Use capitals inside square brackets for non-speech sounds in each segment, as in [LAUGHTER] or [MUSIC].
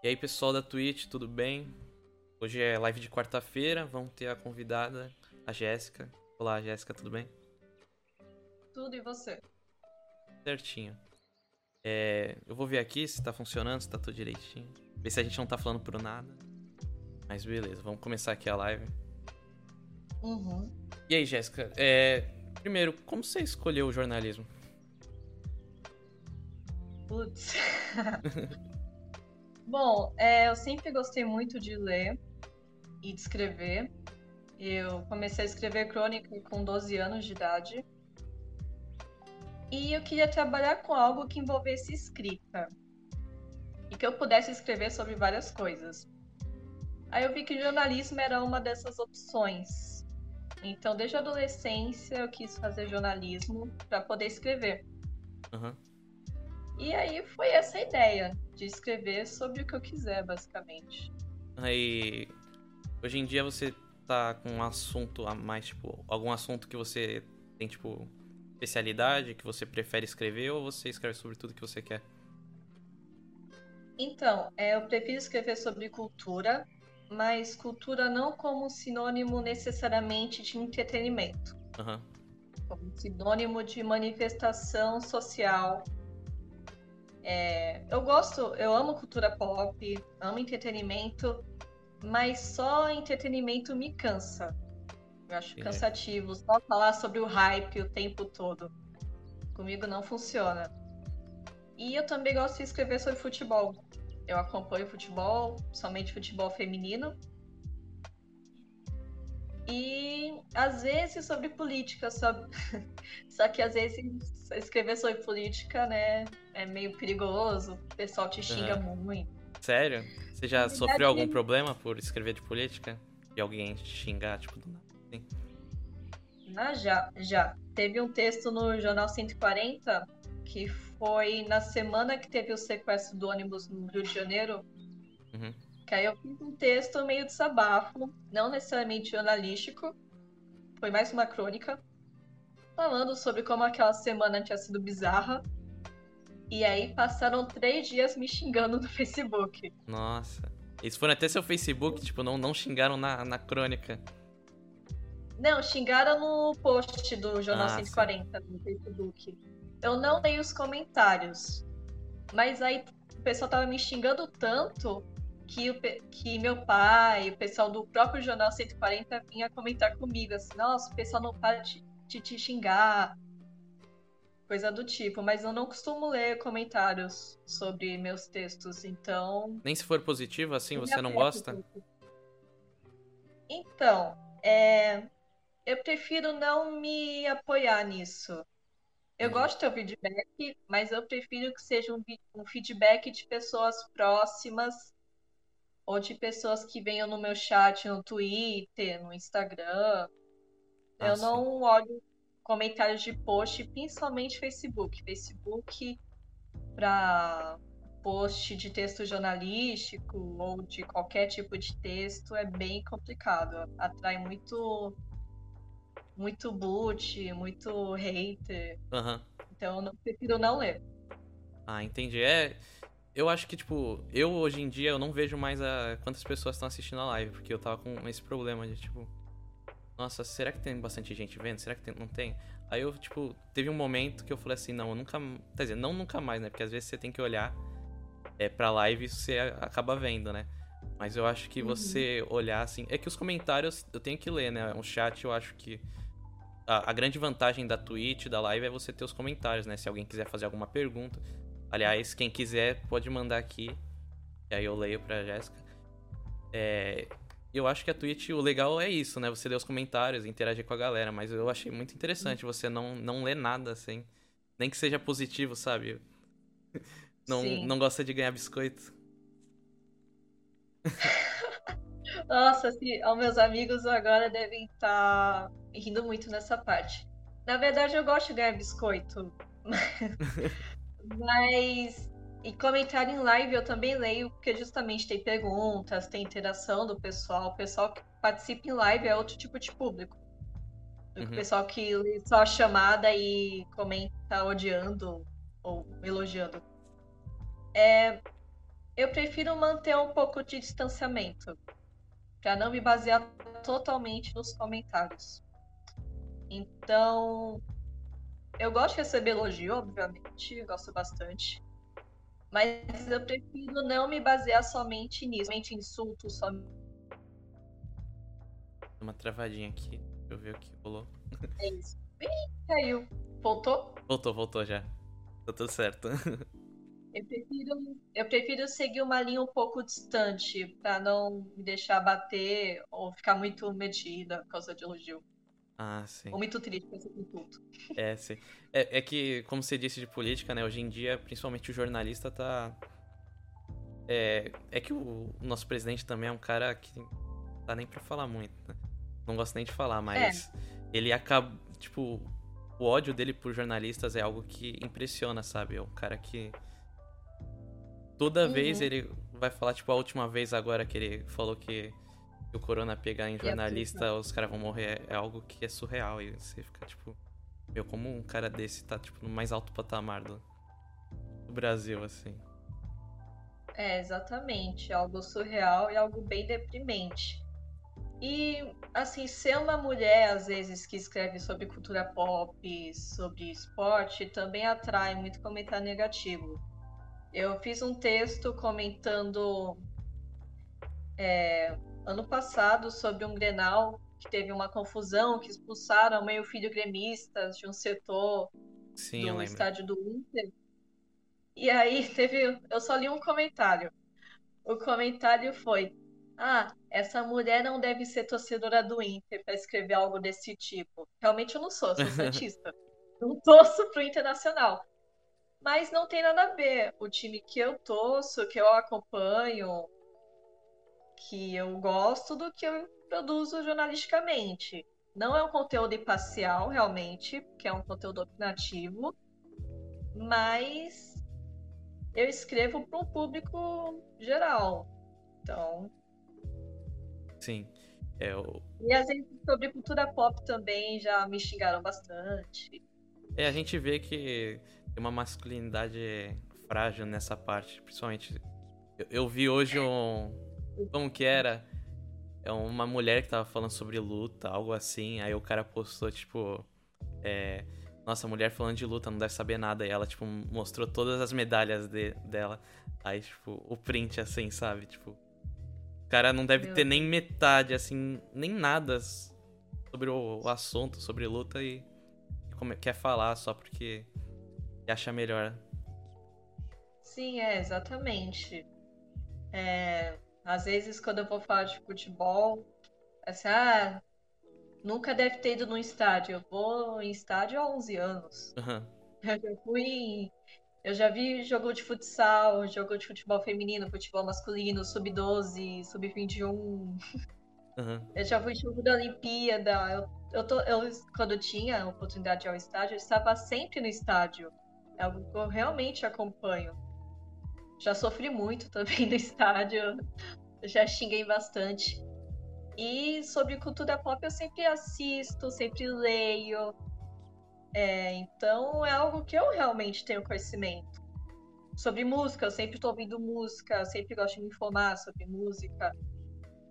E aí, pessoal da Twitch, tudo bem? Hoje é live de quarta-feira, vamos ter a convidada, a Jéssica. Olá, Jéssica, tudo bem? Tudo e você? Certinho. É, eu vou ver aqui se tá funcionando, se tá tudo direitinho. Ver se a gente não tá falando por nada. Mas beleza, vamos começar aqui a live. Uhum. E aí, Jéssica, é, primeiro, como você escolheu o jornalismo? Putz. [LAUGHS] Bom, é, eu sempre gostei muito de ler e de escrever. Eu comecei a escrever crônica com 12 anos de idade. E eu queria trabalhar com algo que envolvesse escrita. E que eu pudesse escrever sobre várias coisas. Aí eu vi que jornalismo era uma dessas opções. Então, desde a adolescência, eu quis fazer jornalismo para poder escrever. Uhum. E aí foi essa a ideia, de escrever sobre o que eu quiser, basicamente. Aí, hoje em dia você tá com um assunto a mais, tipo, algum assunto que você tem, tipo, especialidade, que você prefere escrever, ou você escreve sobre tudo que você quer? Então, é, eu prefiro escrever sobre cultura, mas cultura não como sinônimo necessariamente de entretenimento. Uhum. Como sinônimo de manifestação social é, eu gosto, eu amo cultura pop, amo entretenimento, mas só entretenimento me cansa. Eu acho É. cansativo só falar sobre o hype o tempo todo. Comigo não funciona. E eu também gosto de escrever sobre futebol. Eu acompanho futebol, somente futebol feminino. E às vezes sobre política, só, [LAUGHS] só que às vezes escrever sobre política, né, é meio perigoso, o pessoal te xinga muito. Sério? Você já verdade, sofreu algum problema por escrever de política? E alguém te xingar, tipo, do nada? assim? Já, já. Teve um texto no Jornal 140 que foi na semana que teve o sequestro do ônibus no Rio de Janeiro. Uhum. Que aí eu fiz um texto meio desabafo, não necessariamente jornalístico, foi mais uma crônica, falando sobre como aquela semana tinha sido bizarra. E aí passaram três dias me xingando no Facebook. Nossa. Eles foram até seu Facebook, tipo, não, não xingaram na, na crônica. Não, xingaram no post do Jornal Ah, 140 no Facebook. Eu não dei os comentários. Mas aí o pessoal tava me xingando tanto que, o, que meu pai, o pessoal do próprio Jornal 140 vinha comentar comigo, assim, nossa, o pessoal não para de, de te xingar. Coisa do tipo, mas eu não costumo ler comentários sobre meus textos, então Nem se for positivo, assim, você não gosta? Então, é, eu prefiro não me apoiar nisso. Eu gosto de ter o feedback, mas eu prefiro que seja um, um feedback de pessoas próximas ou de pessoas que venham no meu chat no Twitter, no Instagram. Ah, Eu sim. não olho comentários de post, principalmente Facebook. Facebook para post de texto jornalístico ou de qualquer tipo de texto é bem complicado. Atrai muito muito boot, muito hater. Aham. Então eu não- prefiro não ler. Ah, entendi. É. Eu acho que, tipo, eu hoje em dia eu não vejo mais a quantas pessoas estão assistindo a live, porque eu tava com esse problema de, tipo. Nossa, será que tem bastante gente vendo? Será que tem- não tem? Aí eu, tipo, teve um momento que eu falei assim, não, eu nunca. Quer dizer, não nunca mais, né? Porque às vezes você tem que olhar é, pra live e você acaba vendo, né? Mas eu acho que Uhum. você olhar assim. É que os comentários eu tenho que ler, né? O chat eu acho que. A, a grande vantagem da Twitch, da live, é você ter os comentários, né? Se alguém quiser fazer alguma pergunta. Aliás, quem quiser pode mandar aqui. E aí eu leio pra Jéssica. É, eu acho que a Twitch, o legal é isso, né? Você ler os comentários, interagir com a galera. Mas eu achei muito interessante você não, não ler nada, assim. Nem que seja positivo, sabe? [LAUGHS] Não, Sim. não gosta de ganhar biscoito. [LAUGHS] Nossa, assim, os meus amigos agora devem estar rindo muito nessa parte. Na verdade, eu gosto de ganhar biscoito. [LAUGHS] Mas. E comentário em live eu também leio, porque justamente tem perguntas, tem interação do pessoal. O pessoal que participa em live é outro tipo de público. Do que Uhum. o pessoal que lê só a chamada e comenta odiando ou elogiando. É, eu prefiro manter um pouco de distanciamento, para não me basear totalmente nos comentários. Então, eu gosto de receber elogio, obviamente, gosto bastante. Mas eu prefiro não me basear somente nisso, somente insultos, somente. Uma travadinha aqui, deixa eu ver o que rolou. É isso. Ih, caiu. Voltou? Voltou, voltou já. Tá tudo certo. [LAUGHS] Eu prefiro, eu prefiro seguir uma linha um pouco distante, para não me deixar bater ou ficar muito medida por causa de elogio. Ah, sim. Ou muito triste com esse insulto. É, sim. É, é que, como você disse de política, né? Hoje em dia, principalmente o jornalista tá. É, é que o, nosso presidente também é um cara que não dá nem pra falar muito, né? Não gosto nem de falar, mas é. ele acaba. Tipo, o ódio dele por jornalistas é algo que impressiona, sabe? É um cara que. Toda uhum. vez ele vai falar, tipo, a última vez agora que ele falou que o corona pegar em jornalista, os caras vão morrer, é algo que é surreal. E você fica, tipo. Meu, como um cara desse tá, tipo, no mais alto patamar do, do Brasil, assim. É, exatamente. Algo surreal e algo bem deprimente. E, assim, ser uma mulher, às vezes, que escreve sobre cultura pop, sobre esporte, também atrai muito comentário negativo. Eu fiz um texto comentando é, ano passado sobre um Grenal que teve uma confusão, que expulsaram meio filho gremistas de um setor Sim, do estádio do Inter. E aí [LAUGHS] teve. Eu só li um comentário. O comentário foi: Ah, essa mulher não deve ser torcedora do Inter para escrever algo desse tipo. Realmente eu não sou, sou [LAUGHS] santista. não torço pro Internacional. Mas não tem nada a ver. O time que eu torço, que eu acompanho, que eu gosto do que eu produzo jornalisticamente. Não é um conteúdo imparcial, realmente, que é um conteúdo opinativo, mas eu escrevo para um público geral. Então. Sim. É o... E às vezes sobre cultura pop também já me xingaram bastante. É, a gente vê que tem uma masculinidade frágil nessa parte, principalmente. Eu, eu vi hoje um. Como que era? É uma mulher que tava falando sobre luta, algo assim. Aí o cara postou, tipo. É, Nossa, mulher falando de luta, não deve saber nada. E ela, tipo, mostrou todas as medalhas de, dela. Aí, tipo, o print, assim, sabe? Tipo. O cara não deve Meu ter nem metade, assim, nem nada sobre o, o assunto, sobre luta e, e quer falar só porque acha melhor. Sim, é, exatamente. É, às vezes, quando eu vou falar de futebol, assim, ah, nunca deve ter ido num estádio. Eu vou em estádio há 11 anos. Uhum. Eu já fui. Eu já vi jogo de futsal, jogo de futebol feminino, futebol masculino, sub-12, sub-21. Uhum. Eu já fui jogo da Olimpíada. Eu, eu, tô, eu, quando eu tinha a oportunidade de ir ao estádio, eu estava sempre no estádio. É algo que eu realmente acompanho. Já sofri muito [LAUGHS] também no estádio, já xinguei bastante. E sobre cultura pop eu sempre assisto, sempre leio. É, então é algo que eu realmente tenho conhecimento. Sobre música, eu sempre estou ouvindo música, sempre gosto de me informar sobre música.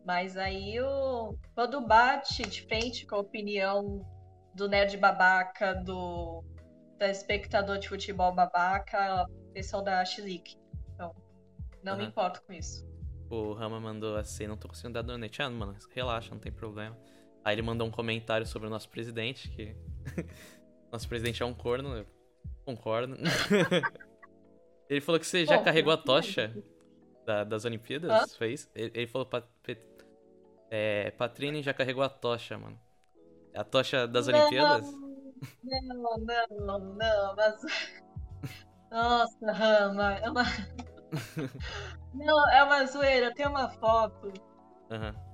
Mas aí eu, quando bate de frente com a opinião do nerd babaca, do espectador de futebol babaca, pessoal da Chilique. Não uhum. me importo com isso. O Rama mandou assim, não tô conseguindo dar donate. Ah, mano, relaxa, não tem problema. Aí ele mandou um comentário sobre o nosso presidente, que... [LAUGHS] nosso presidente é um corno, eu concordo. [LAUGHS] ele falou que você já Bom, carregou a tocha da, das Olimpíadas, Hã? foi isso? Ele, ele falou, Pat, é, Patrini já carregou a tocha, mano. A tocha das não, Olimpíadas? Não, não, não, mas... [LAUGHS] Nossa, Rama, é uma... [LAUGHS] Não, é uma zoeira. Tem uma foto. Uhum.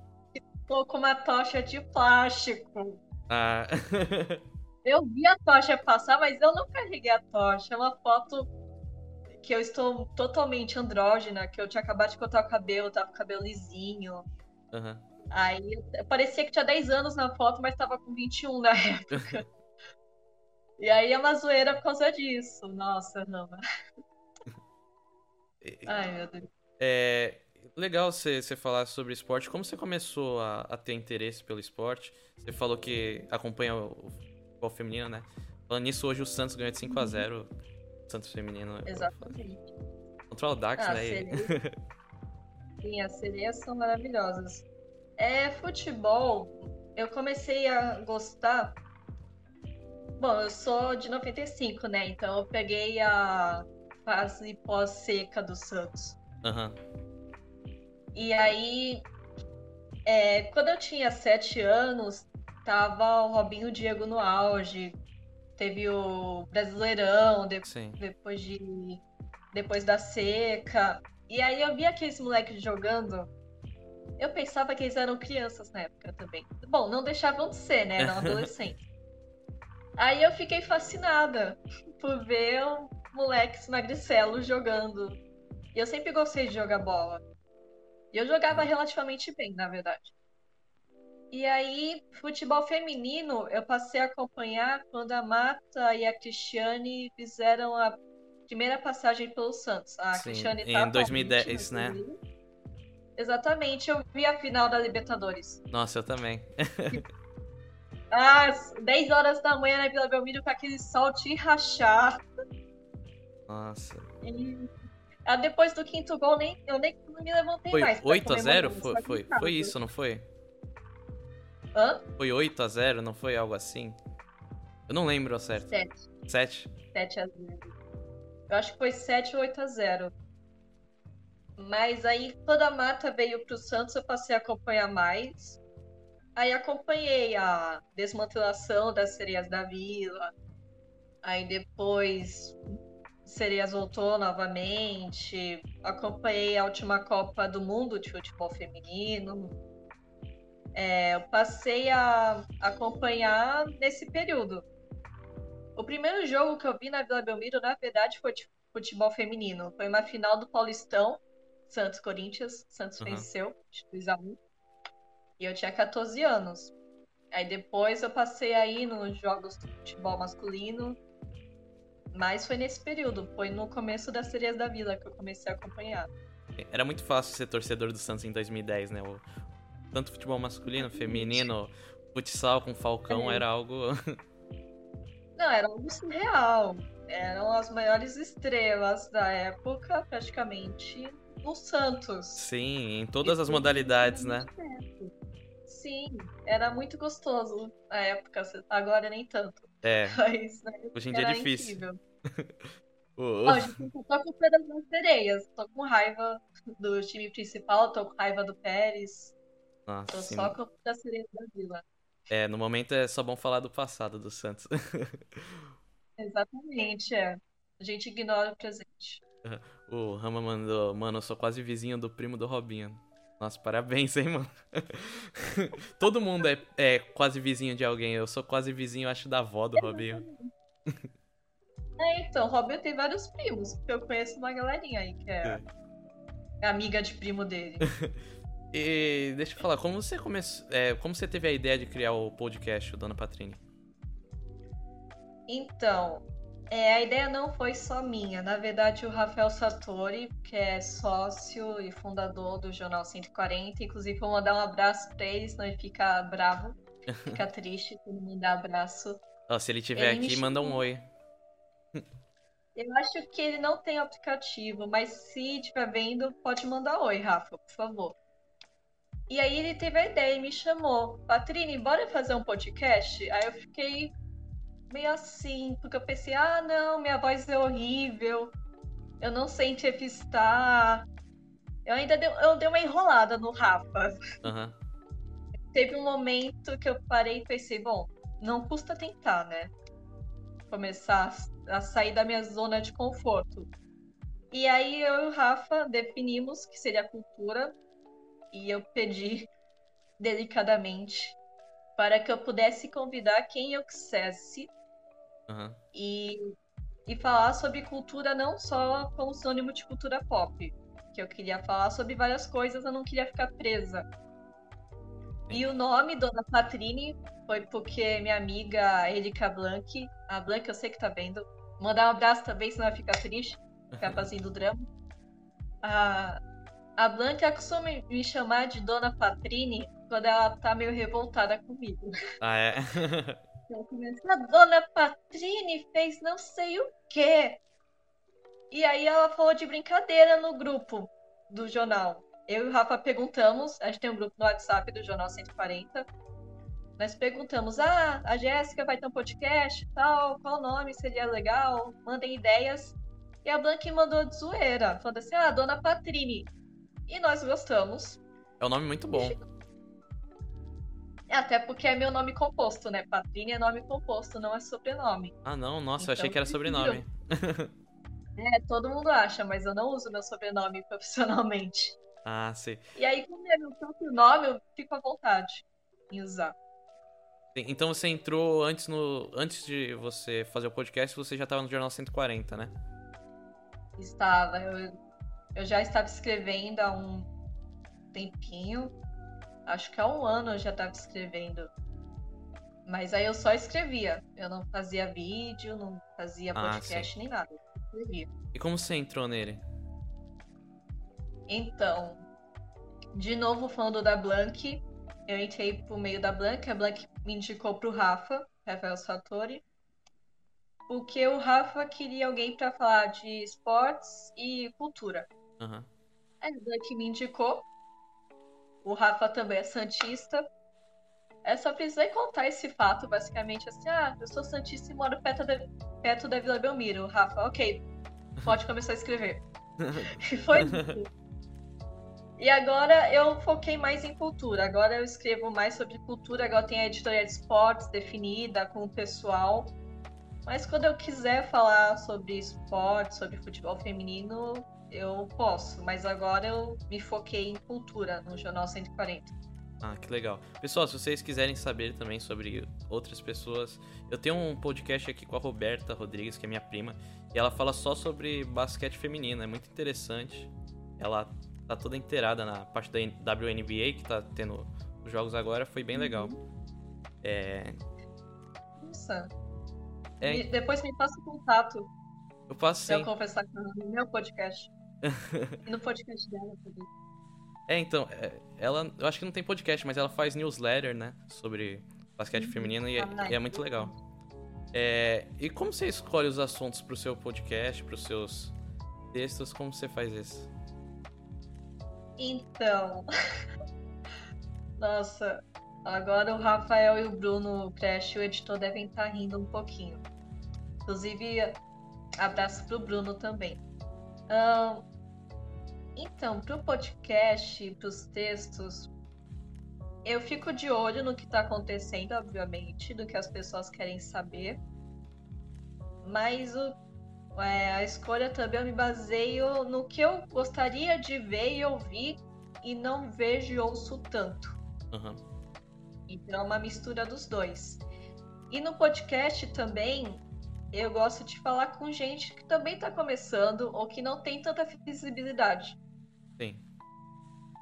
Tô com uma tocha de plástico. Ah. [LAUGHS] eu vi a tocha passar, mas eu não carreguei a tocha. É uma foto que eu estou totalmente andrógena, que eu tinha acabado de cortar o cabelo, tava com o cabelo lisinho. Uhum. Aí parecia que tinha 10 anos na foto, mas tava com 21 na época. [LAUGHS] e aí é uma zoeira por causa disso. Nossa, Rama. Ai, meu Deus. É legal você, falar sobre esporte. Como você começou a, a, ter interesse pelo esporte? Você falou que acompanha o futebol feminino, né? Falando nisso, hoje o Santos ganhou de 5 a 0 uhum. Santos feminino. Exatamente. Contra o Dax, ah, né? [LAUGHS] Sim, as sereias são maravilhosas. É, futebol, eu comecei a gostar. Bom, eu sou de 95, né? Então eu peguei a fase pós-seca do Santos. Uhum. E aí, é, quando eu tinha sete anos, tava o Robinho Diego no auge. Teve o Brasileirão de, depois de depois da seca. E aí eu vi aqueles moleques jogando. Eu pensava que eles eram crianças na época também. Bom, não deixavam de ser, né? Eram [LAUGHS] adolescentes. aí eu fiquei fascinada [LAUGHS] por ver moleques magricelos jogando. E eu sempre gostei de jogar bola. E eu jogava relativamente bem, na verdade. E aí, futebol feminino, eu passei a acompanhar quando a Marta e a Cristiane fizeram a primeira passagem pelo Santos. A Sim, Cristiane em 2010, né? Exatamente, eu vi a final da Libertadores. Nossa, eu também. [LAUGHS] Às 10 horas da manhã na Vila Belmiro com aquele sol te rachar. Nossa. E ah, depois do quinto gol, nem, eu nem me levantei foi mais. 8 a 0 Foi, foi, foi isso, não foi? Hã? Foi 8 a 0 não foi algo assim? Eu não lembro ao certo. 7. 7? 7 a 0. Eu acho que foi 7 ou 8 a 0. Mas aí, quando a Mata veio pro Santos, eu passei a acompanhar mais. Aí acompanhei a desmantelação das sereias da vila. Aí depois Sereias voltou novamente. Acompanhei a última Copa do Mundo de futebol feminino. É, eu passei a acompanhar nesse período. O primeiro jogo que eu vi na Vila Belmiro, na verdade, foi de futebol feminino. Foi uma final do Paulistão, Santos Corinthians. Santos uhum. venceu, 2 a 1 E eu tinha 14 anos. Aí depois eu passei aí nos jogos de futebol masculino, mas foi nesse período, foi no começo das séries da Vila que eu comecei a acompanhar. Era muito fácil ser torcedor do Santos em 2010, né? O, tanto futebol masculino, feminino, futsal com Falcão é. era algo. [LAUGHS] Não, era algo surreal. Eram as maiores estrelas da época, praticamente, no Santos. Sim, em todas as modalidades, né? Sim, era muito gostoso na época, agora nem tanto. É. [LAUGHS] Mas, né, Hoje em dia é difícil. [LAUGHS] oh, oh. gente, tô com pena das sereias. Tô com raiva do time principal, tô com raiva do Pérez. Nossa, tô sim. só com das sereias da Vila. É, no momento é só bom falar do passado do Santos. [LAUGHS] Exatamente, é. A gente ignora o presente. O Rama mandou, mano, eu sou quase vizinho do primo do Robinho. Nossa, parabéns, hein, mano. [LAUGHS] Todo mundo é, é, quase vizinho de alguém. Eu sou quase vizinho, acho, da avó do Robinho. [LAUGHS] É, então, o Robinho tem vários primos, porque eu conheço uma galerinha aí que é, é. amiga de primo dele. [LAUGHS] e deixa eu falar, como você começou. É, como você teve a ideia de criar o podcast, o Dona Patrini? Então, é, a ideia não foi só minha. Na verdade, o Rafael Satori, que é sócio e fundador do Jornal 140, inclusive vou mandar um abraço pra ele, senão ele fica bravo, fica [LAUGHS] triste quando mandar abraço. Oh, se ele estiver aqui, manda um oi. Eu acho que ele não tem aplicativo, mas se estiver vendo, pode mandar oi, Rafa, por favor. E aí ele teve a ideia e me chamou. Patrine, bora fazer um podcast? Aí eu fiquei meio assim, porque eu pensei, ah, não, minha voz é horrível, eu não sei entrevistar. Eu ainda dei, eu dei uma enrolada no Rafa. Uhum. Teve um momento que eu parei e pensei, bom, não custa tentar, né? Começar a sair da minha zona de conforto. E aí eu e o Rafa definimos que seria cultura e eu pedi [LAUGHS] delicadamente para que eu pudesse convidar quem eu quisesse Uhum. E, e falar sobre cultura não só como sinônimo de cultura pop. Que eu queria falar sobre várias coisas, eu não queria ficar presa. E o nome Dona Patrine foi porque minha amiga Erika Blank, a Blank eu sei que tá vendo, mandar um abraço também, senão ela fica triste, ficar [LAUGHS] fazendo drama. A, A Blanca costuma me chamar de Dona Patrine quando ela tá meio revoltada comigo. Ah, é? [LAUGHS] Começa, a Dona Patrine fez não sei o quê. E aí ela falou de brincadeira no grupo do jornal. Eu e o Rafa perguntamos, a gente tem um grupo no WhatsApp do Jornal 140. Nós perguntamos, ah, a Jéssica vai ter um podcast e tal, qual nome seria legal? Mandem ideias. E a Blanca mandou de zoeira, falando assim, ah, Dona Patrine. E nós gostamos. É um nome muito bom. É, Até porque é meu nome composto, né? Patrine é nome composto, não é sobrenome. Ah, não, nossa, eu Então, achei que era sobrenome. [LAUGHS] É, todo mundo acha, mas eu não uso meu sobrenome [LAUGHS] profissionalmente. Ah, sei. E aí, como é meu próprio nome, eu fico à vontade em usar. Então você entrou antes no. Antes de você fazer o podcast, você já tava no Jornal 140, né? Estava, eu, eu já estava escrevendo há um tempinho. Acho que há um ano eu já estava escrevendo. Mas aí eu só escrevia. Eu não fazia vídeo, não fazia Ah, podcast nem nada. Escrevia. E como você entrou nele? Então, de novo falando da Blank, eu entrei por meio da Blank, a Blank me indicou pro Rafa, Rafael Satori, porque o Rafa queria alguém para falar de esportes e cultura. Aí a Blank me indicou. O Rafa também é santista. Eu só precisei contar esse fato, basicamente, assim, ah, eu sou santista e moro perto da, perto da Vila Belmiro. O Rafa, ok, pode começar a escrever. [LAUGHS] E foi isso. E agora eu foquei mais em cultura. Agora eu escrevo mais sobre cultura. Agora tem a editoria de esportes definida com o pessoal. Mas quando eu quiser falar sobre esporte, sobre futebol feminino, eu posso. Mas agora eu me foquei em cultura no Jornal 140. Ah, que legal. Pessoal, se vocês quiserem saber também sobre outras pessoas, eu tenho um podcast aqui com a Roberta Rodrigues, que é minha prima, e ela fala só sobre basquete feminino, é muito interessante. Ela tá toda inteirada na parte da WNBA, que tá tendo os jogos agora, foi bem legal. É, Nossa. É. E depois me passa o contato eu passo pra sim. eu conversar com ela no meu podcast. E [LAUGHS] no podcast dela também. É, então, é, ela, eu acho que não tem podcast, mas ela faz newsletter, né, sobre basquete feminino e, é- Ah, e é muito legal. É, e como você escolhe os assuntos pro seu podcast, pros seus textos, como você faz isso? Então. [LAUGHS] Nossa, agora o Rafael e o Bruno, o Crash, o editor, devem estar rindo um pouquinho. Inclusive, abraço pro Bruno também. Ahn, então, pro podcast, pros textos, eu fico de olho no que tá acontecendo, obviamente, do que as pessoas querem saber. Mas o é, a escolha também eu me baseio no que eu gostaria de ver e ouvir e não vejo e ouço tanto. Aham. Então é uma mistura dos dois. E no podcast também eu gosto de falar com gente que também está começando ou que não tem tanta visibilidade.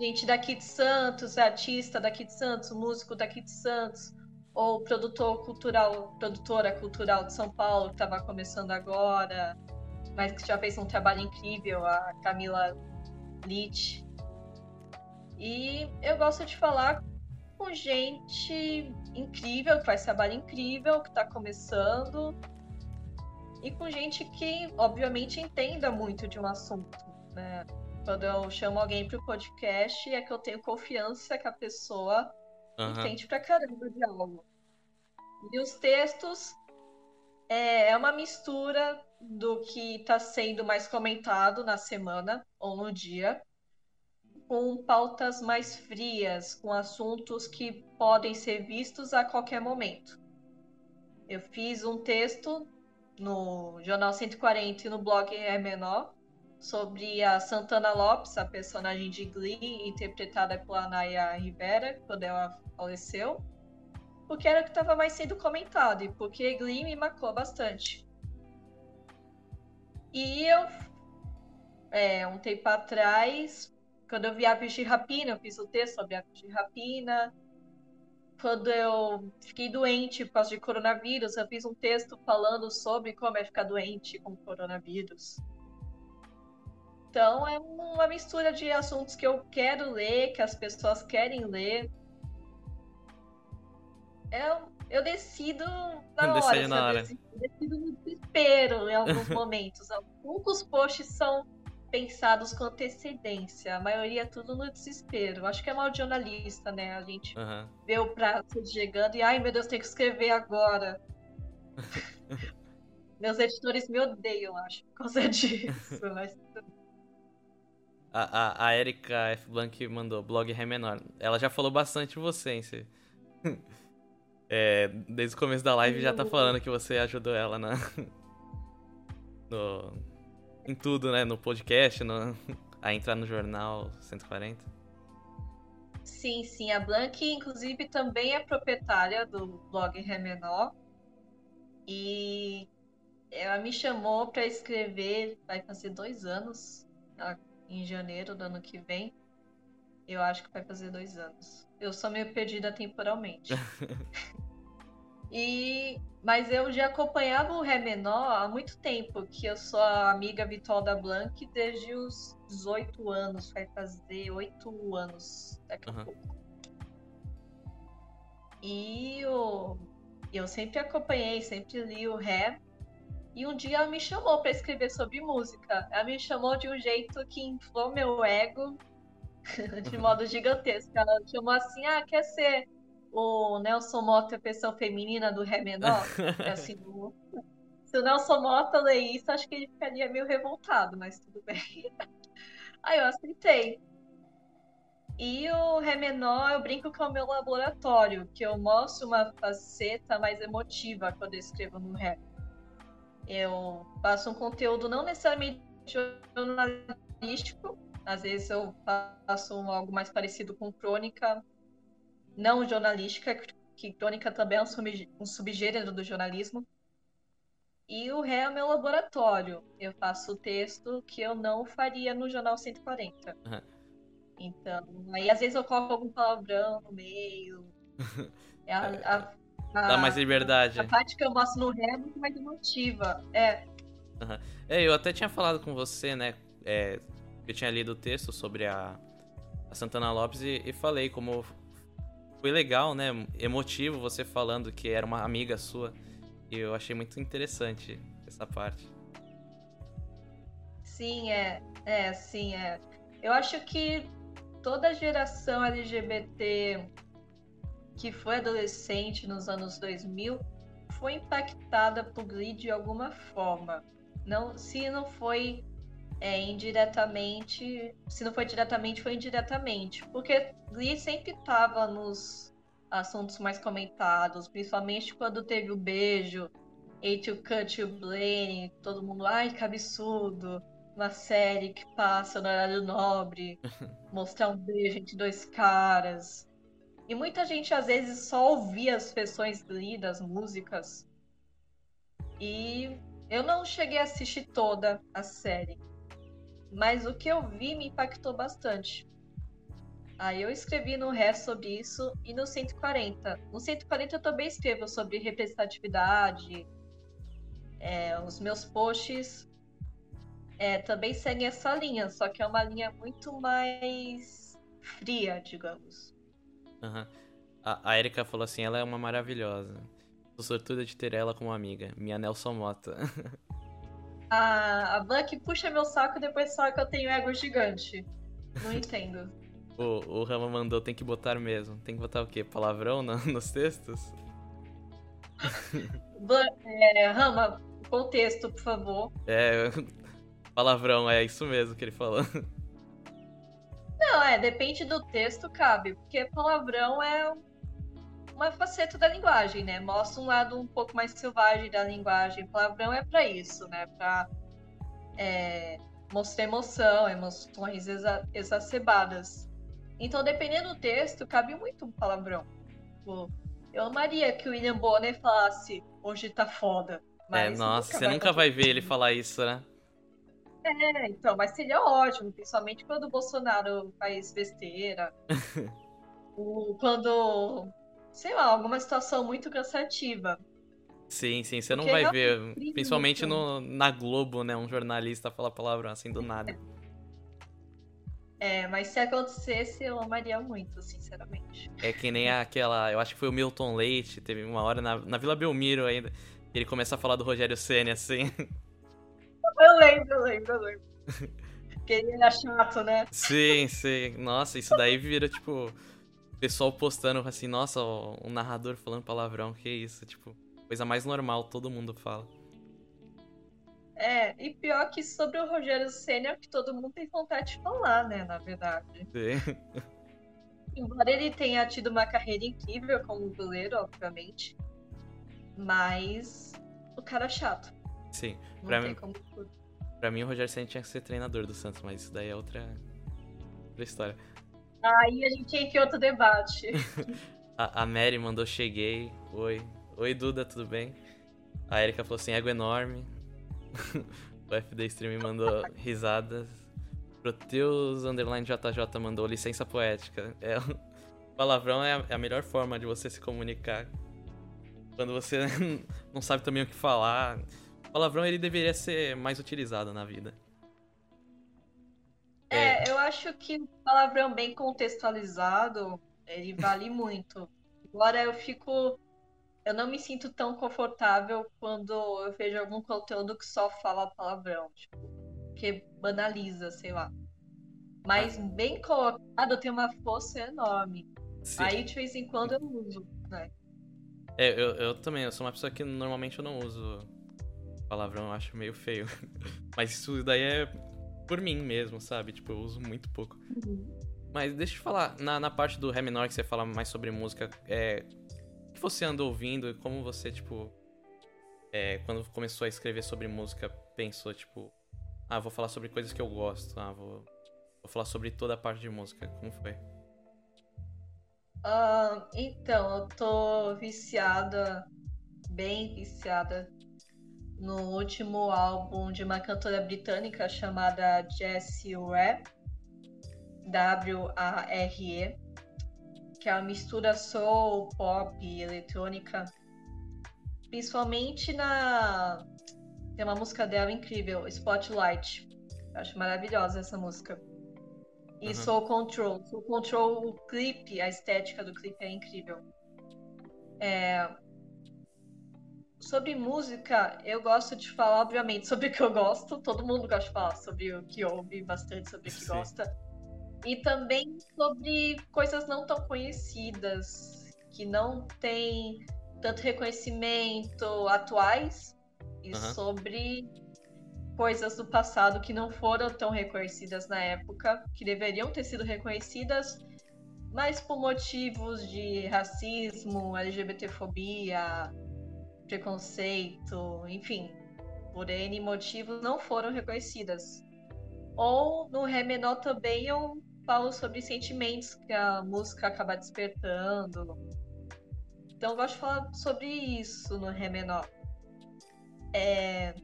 Gente daqui de Santos, artista daqui de Santos, músico daqui de Santos, ou produtor cultural, produtora cultural de São Paulo que estava começando agora, mas que já fez um trabalho incrível, a Camila Litt. E eu gosto de falar com gente incrível, que faz trabalho incrível, que está começando, e com gente que, obviamente, entenda muito de um assunto, né? Quando eu chamo alguém para o podcast, é que eu tenho confiança que a pessoa Aham. entende pra caramba de algo. E os textos é, é uma mistura do que está sendo mais comentado na semana ou no dia, com pautas mais frias, com assuntos que podem ser vistos a qualquer momento. Eu fiz um texto no Jornal 140 e no blog É Menor sobre a Santana Lopes, a personagem de Glee, interpretada pela Naya Rivera, quando ela faleceu, porque era o que estava mais sendo comentado, e porque Glee me marcou bastante. E eu, é, um tempo atrás, quando eu vi Aves de Rapina, eu fiz o texto sobre Aves de Rapina. Quando eu fiquei doente por causa de coronavírus, eu fiz um texto falando sobre como é ficar doente com coronavírus. Então é uma mistura de assuntos que eu quero ler, que as pessoas querem ler. Eu, eu decido na hora, na hora. Eu decido no desespero em alguns [LAUGHS] momentos. Poucos posts são pensados com antecedência. A maioria é tudo no desespero. Acho que é mal de jornalista, né? A gente uhum. vê o prato chegando e, ai meu Deus, tem que escrever agora. [LAUGHS] Meus editores me odeiam, acho, por causa [LAUGHS] disso. Mas... A, a, a Erika F. Blank mandou blog Ré menor. Ela já falou bastante de você, hein? Você... [LAUGHS] é, desde o começo da live já tá falando que você ajudou ela na. [LAUGHS] no em tudo, né? No podcast, no... [LAUGHS] a entrar no jornal 140. Sim, sim. A Blank, inclusive, também é proprietária do blog Ré Menor. E ela me chamou para escrever, vai fazer dois anos, em janeiro do ano que vem. Eu acho que vai fazer dois anos. Eu sou meio perdida temporalmente. [LAUGHS] e mas eu já acompanhava o Ré menor há muito tempo, que eu sou a amiga virtual da Blank desde os 18 anos, vai fazer 8 anos daqui a uhum. pouco. E eu, eu sempre acompanhei, sempre li o Ré. E um dia ela me chamou para escrever sobre música. Ela me chamou de um jeito que inflou meu ego [LAUGHS] de modo gigantesco. Ela chamou assim: ah, quer ser o Nelson Mota a versão feminina do Ré menor. [LAUGHS] Assim, se o Nelson Mota ler isso, acho que ele ficaria meio revoltado, mas tudo bem. [LAUGHS] Aí eu aceitei. E o Ré menor, eu brinco que é o meu laboratório, que eu mostro uma faceta mais emotiva quando eu escrevo no Ré. Eu faço um conteúdo não necessariamente jornalístico, às vezes eu faço algo mais parecido com crônica, não jornalística, que crônica também é um, sub, subgênero do jornalismo. E o Ré é meu laboratório. Eu faço o texto que eu não faria no Jornal 140. Uhum. Então, aí às vezes eu coloco algum palavrão no meio. [LAUGHS] É a, a, a, Dá mais liberdade. A parte que eu mostro no Ré é muito mais emotiva. É. Uhum. É, eu até tinha falado com você, né? É, eu tinha lido o texto sobre a, a Santana Lopes e, e falei como foi legal, né? Emotivo você falando que era uma amiga sua. E eu achei muito interessante essa parte. Sim, é. É, sim, é. Eu acho que toda geração LGBT que foi adolescente nos anos 2000 foi impactada por Glee de alguma forma. Não, se não foi é, indiretamente, se não foi diretamente, foi indiretamente, porque Glee sempre estava nos assuntos mais comentados, principalmente quando teve o beijo, Hate You Cut You Blame, todo mundo, ai que absurdo, uma série que passa no horário nobre, [LAUGHS] mostrar um beijo entre dois caras. E muita gente às vezes só ouvia as versões Glee das músicas. E eu não cheguei a assistir toda a série. Mas o que eu vi me impactou bastante. Aí eu escrevi no resto sobre isso e no 140. No 140 eu também escrevo sobre representatividade. É, os meus posts é, também seguem essa linha, só que é uma linha muito mais fria, digamos. Uhum. A, a Erika falou assim: ela é uma maravilhosa. Sou sortuda de ter ela como amiga. Minha Nelson Mota. [LAUGHS] a, a Buck puxa meu saco e depois fala que eu tenho ego gigante. Não [LAUGHS] entendo. o, o Rama mandou, tem que botar mesmo. Tem que botar o quê? Palavrão no, [LAUGHS] nos textos? é, Rama, contexto, por favor. É, palavrão, é isso mesmo que ele falou. Não, é, depende do texto, cabe. Porque palavrão é uma faceta da linguagem, né? Mostra um lado um pouco mais selvagem da linguagem. Palavrão é para isso, né? Para é, mostrar emoção, emoções exa exacerbadas. Então, dependendo do texto, cabe muito um palavrão. Eu amaria que o William Bonner falasse hoje tá foda. é, nossa, você nunca vai ver ele falar isso, né? É, então, mas seria ótimo, principalmente quando o Bolsonaro faz besteira. [LAUGHS] o, quando sei lá, alguma situação muito cansativa. Sim, sim, você não Porque vai ver, principalmente no, na Globo, né, um jornalista falar palavrão assim do nada. É, mas se acontecesse, eu amaria muito, sinceramente. É que nem aquela. Eu acho que foi o Milton Leite, teve uma hora na, na Vila Belmiro ainda. Ele começa a falar do Rogério Senna, assim. Eu lembro, eu lembro, eu lembro. [LAUGHS] Porque ele era chato, né? Sim, sim. Nossa, isso daí vira, tipo, pessoal postando assim, nossa, um narrador falando palavrão, que isso, tipo, coisa mais normal, todo mundo fala. É, e pior que sobre o Rogério Senna, que todo mundo tem vontade de falar, né, na verdade. Sim. Embora ele tenha tido uma carreira incrível como goleiro, obviamente, mas o cara é chato. Sim. Não Pra tem mim, como... pra mim, o Rogério Senna tinha que ser treinador do Santos, mas isso daí é outra, outra história. Aí a gente entra em outro debate. [LAUGHS] A, a Mary mandou cheguei. Oi. Oi, Duda, tudo bem? A Erika falou assim, ego enorme. [LAUGHS] o FD Stream mandou risadas. Proteus Underline JJ mandou licença poética. É, palavrão é é a melhor forma de você se comunicar. Quando você [LAUGHS] não sabe também o que falar. O palavrão ele deveria ser mais utilizado na vida. É, eu acho que o palavrão bem contextualizado, ele vale [LAUGHS] muito. Agora eu fico. Eu não me sinto tão confortável quando eu vejo algum conteúdo que só fala palavrão, tipo, que banaliza, sei lá. Mas bem colocado tem uma força enorme. Sim. Aí de vez em quando eu uso, né? É, eu, eu também, eu sou uma pessoa que normalmente eu não uso palavrão, eu acho meio feio. [LAUGHS] Mas isso daí é por mim mesmo, sabe? Tipo, eu uso muito pouco. Mas deixa eu te falar, na, na parte do Ré menor que você fala mais sobre música, é, o que você anda ouvindo e como você, tipo, é, quando começou a escrever sobre música, pensou, tipo, ah, vou falar sobre coisas que eu gosto, ah, vou, vou falar sobre toda a parte de música, como foi? Ah, então, eu tô viciada, bem viciada, no último álbum de uma cantora britânica chamada Jessie Ware, W-A-R-E, que é uma mistura soul, pop e eletrônica. Principalmente na. Tem uma música dela incrível, Spotlight. Eu acho maravilhosa essa música. E Uhum. Soul Control. Soul Control, o clipe, a estética do clipe é incrível. É, Sobre música, eu gosto de falar, obviamente, sobre o que eu gosto. Todo mundo gosta de falar sobre o que ouve, bastante sobre o que Sim. gosta. E também sobre coisas não tão conhecidas, que não têm tanto reconhecimento atuais, e Aham. sobre coisas do passado que não foram tão reconhecidas na época, que deveriam ter sido reconhecidas, mas por motivos de racismo, LGBTfobia, preconceito, enfim, por N motivos não foram reconhecidas. Ou no Ré menor também eu falo sobre sentimentos que a música acaba despertando. Então eu gosto de falar sobre isso no Ré menor. É...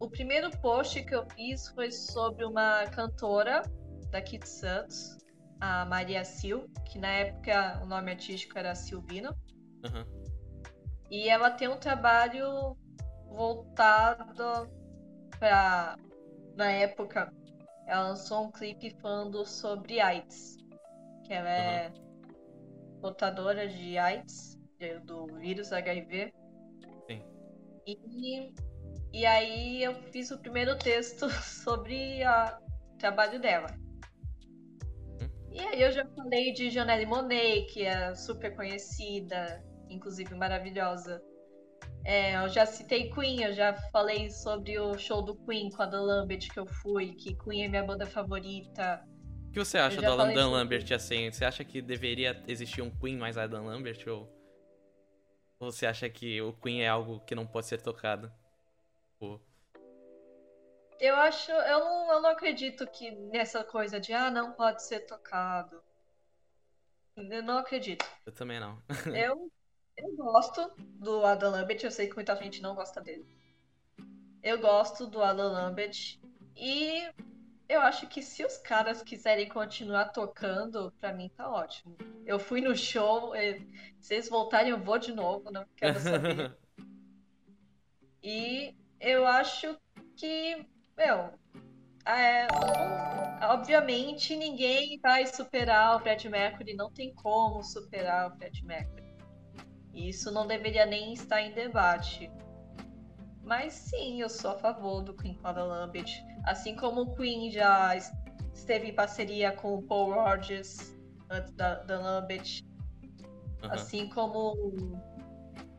O primeiro post que eu fiz foi sobre uma cantora daqui de Santos, a Maria Sil, que na época o nome artístico era Silvino. Aham. E ela tem um trabalho voltado para. Na época, ela lançou um clipe falando sobre AIDS. Que ela é portadora de AIDS, do vírus HIV. Sim. E, e aí eu fiz o primeiro texto [LAUGHS] sobre o trabalho dela. E aí eu já falei de Janelle Monáe, que é super conhecida, inclusive maravilhosa. É, eu já citei Queen, eu já falei sobre o show do Queen com a Dan Lambert que eu fui, que Queen é minha banda favorita. O que você acha falei Dan Lambert assim? Você acha que deveria existir um Queen mais Adam Lambert? Ou... ou você acha que o Queen é algo que não pode ser tocado? Tipo, Eu acho, eu não, eu não acredito que nessa coisa de ah, não pode ser tocado. Eu não acredito. eu também não. [LAUGHS] Eu, eu gosto do Adam Lambert, eu sei que muita gente não gosta dele. Eu gosto do Adam Lambert e eu acho que se os caras quiserem continuar tocando, pra mim tá ótimo. Eu fui no show, se eles voltarem eu vou de novo, não quero saber. [LAUGHS] E eu acho que, meu, é, obviamente ninguém vai superar o Fred Mercury, não tem como superar o Fred Mercury. Isso não deveria nem estar em debate. Mas sim, eu sou a favor do Queen Clara Lambert. Assim como o Queen já esteve em parceria com o Paul Rogers antes da, da Lambert. Uhum. Assim como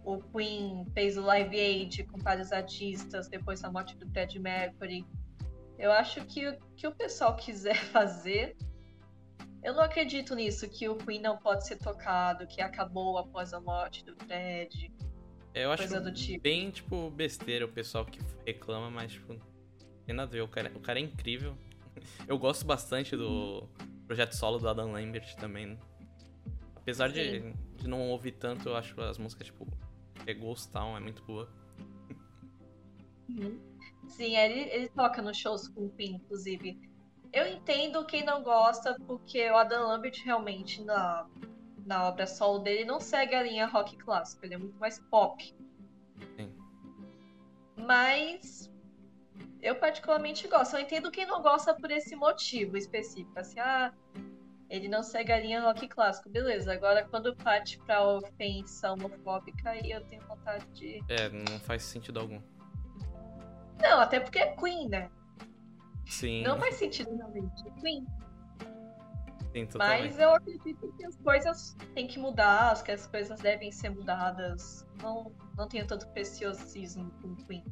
o Queen fez o Live Aid com vários artistas depois da morte do Fred Mercury. Eu acho que o que o pessoal quiser [LAUGHS] fazer. Eu não acredito nisso, que o Queen não pode ser tocado, que acabou após a morte do Fred. Eu acho tipo. bem, tipo, besteira o pessoal que reclama, mas, tipo, tem nada a ver. O cara, o cara é incrível. [LAUGHS] Eu gosto bastante do projeto solo do Adam Lambert também. Apesar de, de não ouvir tanto, eu acho as músicas, tipo, é Ghost Town, é muito boa. Uhum. Sim, ele, ele toca nos shows com o Queen, inclusive. Eu entendo quem não gosta, porque o Adam Lambert realmente na, na obra solo dele não segue a linha rock clássico, ele é muito mais pop. Sim. Mas eu particularmente gosto. Eu entendo quem não gosta por esse motivo específico. Assim, ah, ele não segue a linha rock clássico, beleza. Agora, quando parte pra ofensa homofóbica, aí eu tenho vontade de. É, não faz sentido algum. Não, até porque é Queen, né? Sim. Não faz sentido realmente. É Queen. Sim, Mas eu acredito que as coisas têm que mudar, que as coisas devem ser mudadas. Não, não tenho tanto preciosismo com Queen.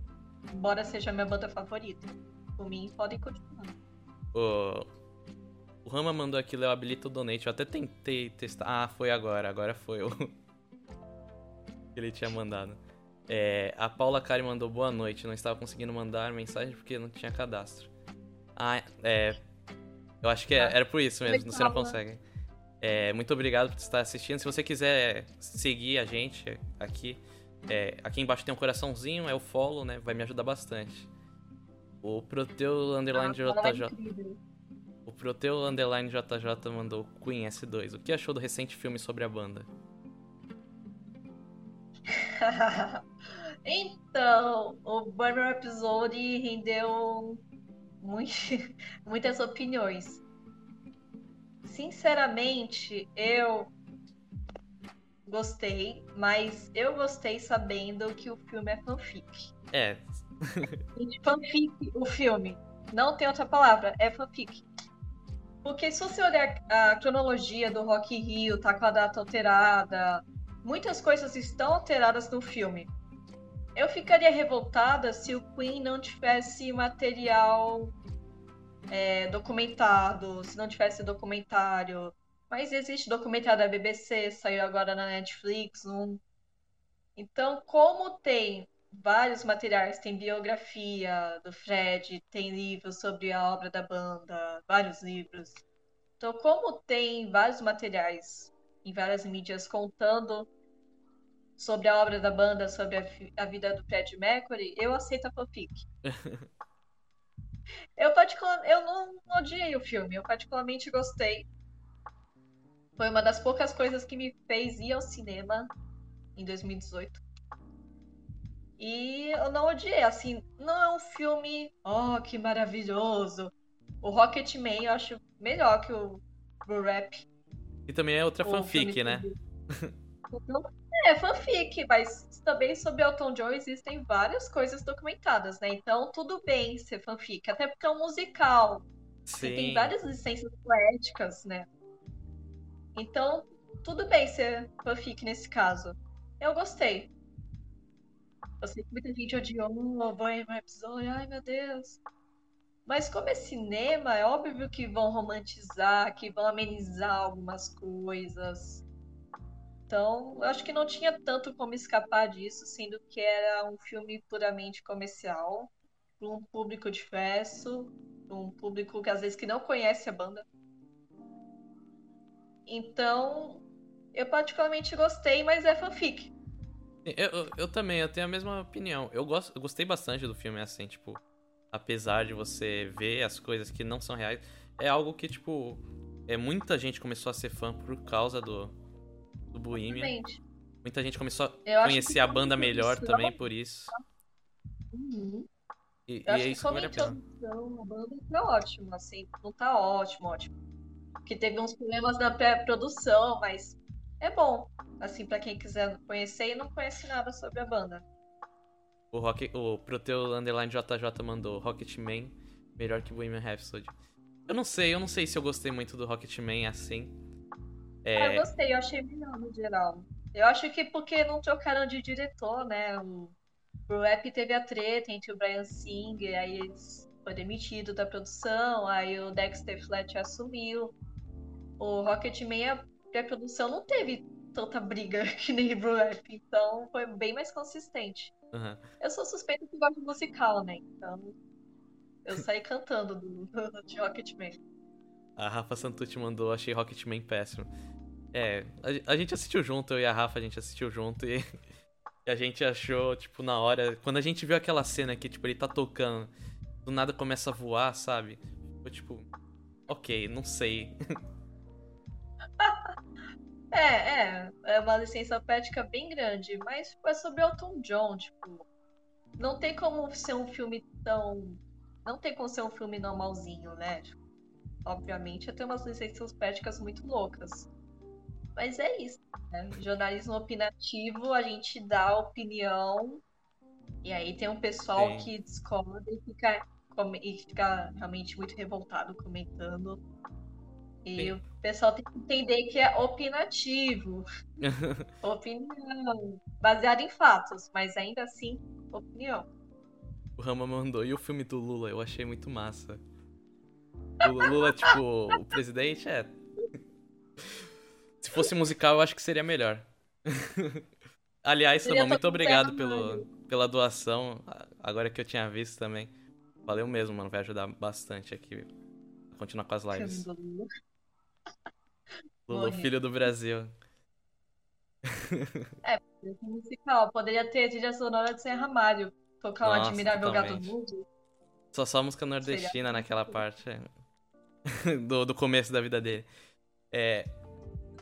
Embora seja a minha banda favorita. Por mim, podem continuar. O, o Rama mandou aqui, eu habilito o donate. Eu até tentei testar. Ah, foi agora. Agora foi o. [LAUGHS] que ele tinha mandado. É, a Paula Kari mandou boa noite. Não estava conseguindo mandar mensagem porque não tinha cadastro. Ah, é. Eu acho que é, era por isso mesmo. Você não consegue. É, muito obrigado por estar assistindo. Se você quiser seguir a gente aqui, é, aqui embaixo tem um coraçãozinho, é o follow, né? Vai me ajudar bastante. O Proteu Underline ah, JJ. O Proteu Underline JJ mandou Queen S2. O que achou do recente filme sobre a banda? [LAUGHS] então, o Burner Episode rendeu muito, [LAUGHS] muitas opiniões. Sinceramente, eu gostei, mas eu gostei sabendo que o filme é fanfic. É. [LAUGHS] Fanfic, o filme. Não tem outra palavra, é fanfic. Porque se você olhar a cronologia do Rock Rio, tá com a data alterada, muitas coisas estão alteradas no filme. Eu ficaria revoltada se o Queen não tivesse material é, documentado, se não tivesse documentário, mas existe documentário da BBC, saiu agora na Netflix. Um... Então, como tem vários materiais, tem biografia do Fred, tem livros sobre a obra da banda, vários livros. Então, como tem vários materiais em várias mídias contando sobre a obra da banda, sobre a, a vida do Fred Mercury, eu aceito a fanfic. [LAUGHS] eu, particular, eu não, não odiei o filme, eu particularmente gostei. Foi uma das poucas coisas que me fez ir ao cinema em 2018. E eu não odiei, assim, não é um filme, oh, que maravilhoso. O Rocketman eu acho melhor que o Blue Rap. E também é outra fanfic, né? É, fanfic, mas também sobre Elton John existem várias coisas documentadas, né? Então tudo bem ser fanfic, até porque é um musical. Sim. tem várias licenças poéticas, né? Então, tudo bem ser fanfic nesse caso. Eu gostei. Eu sei que muita gente odiou o Bohemian Episódio, ai meu Deus. Mas como é cinema, é óbvio que vão romantizar, que vão amenizar algumas coisas. Então, eu acho que não tinha tanto como escapar disso, sendo que era um filme puramente comercial, para um público diverso, para um público que às vezes que não conhece a banda. Então, eu particularmente gostei, mas é fanfic. Eu, eu, eu, também, eu tenho a mesma opinião. Eu, gosto, eu gostei bastante do filme, assim, tipo, apesar de você ver as coisas que não são reais, é algo que, tipo, é, muita gente começou a ser fã por causa do, do Bohemian. Exatamente. Muita gente começou a conhecer a banda melhor também por isso. Uhum. E, Eu e acho é que isso a introdução, a banda tá ótima, assim, não tá ótimo, ótimo. Porque teve uns problemas na pré-produção, mas é bom, assim, pra quem quiser conhecer e não conhece nada sobre a banda. O, Rock, o Proteu Underline JJ mandou Rocketman melhor que Bohemian Rhapsody. Eu não sei, eu não sei se eu gostei muito do Rocketman assim. Ah, É, eu gostei, eu achei melhor no geral. Eu acho que porque não trocaram de diretor, né? O, o rap teve a treta entre o Brian Singer, aí eles foi demitido da produção, aí o Dexter Fletcher assumiu. O Rocketman, a pré-produção não teve tanta briga [LAUGHS] que nem o rap, então foi bem mais consistente. aham. Eu sou suspeita que gosto de musical, né? Então eu saí cantando do, de Rocketman. A Rafa Santucci mandou, achei Rocketman péssimo. É, a, a gente assistiu junto, eu e a Rafa, a gente assistiu junto e, [LAUGHS] e a gente achou, tipo, na hora. Quando a gente viu aquela cena que, tipo, ele tá tocando, do nada começa a voar, sabe? Foi tipo, ok, não sei. [LAUGHS] É, é, é uma licença poética bem grande, mas é sobre Elton John, tipo, não tem como ser um filme tão. Não tem como ser um filme normalzinho, né? Tipo, obviamente, tem umas licenças poéticas muito loucas. Mas é isso, né? Jornalismo opinativo, a gente dá opinião, e aí tem um pessoal Sim. que discorda e fica, e fica realmente muito revoltado comentando. E Sim. o pessoal tem que entender que é opinativo. [LAUGHS] Opinião. Baseada em fatos, mas ainda assim, opinião. O Rama mandou, e o filme do Lula? Eu achei muito massa. O Lula, tipo, o presidente é. Se fosse musical, eu acho que seria melhor. [LAUGHS] Aliás, Rama, muito obrigado pelo, pela doação. Agora que eu tinha visto também. Valeu mesmo, mano. Vai ajudar bastante aqui. Continuar com as lives. Morri. filho do Brasil. Musical. Poderia ter trilha sonora de Serra Mário. Tocar um Nossa, admirável gato totalmente. mudo. Só só música nordestina naquela parte é, [LAUGHS] do, do começo da vida dele. É,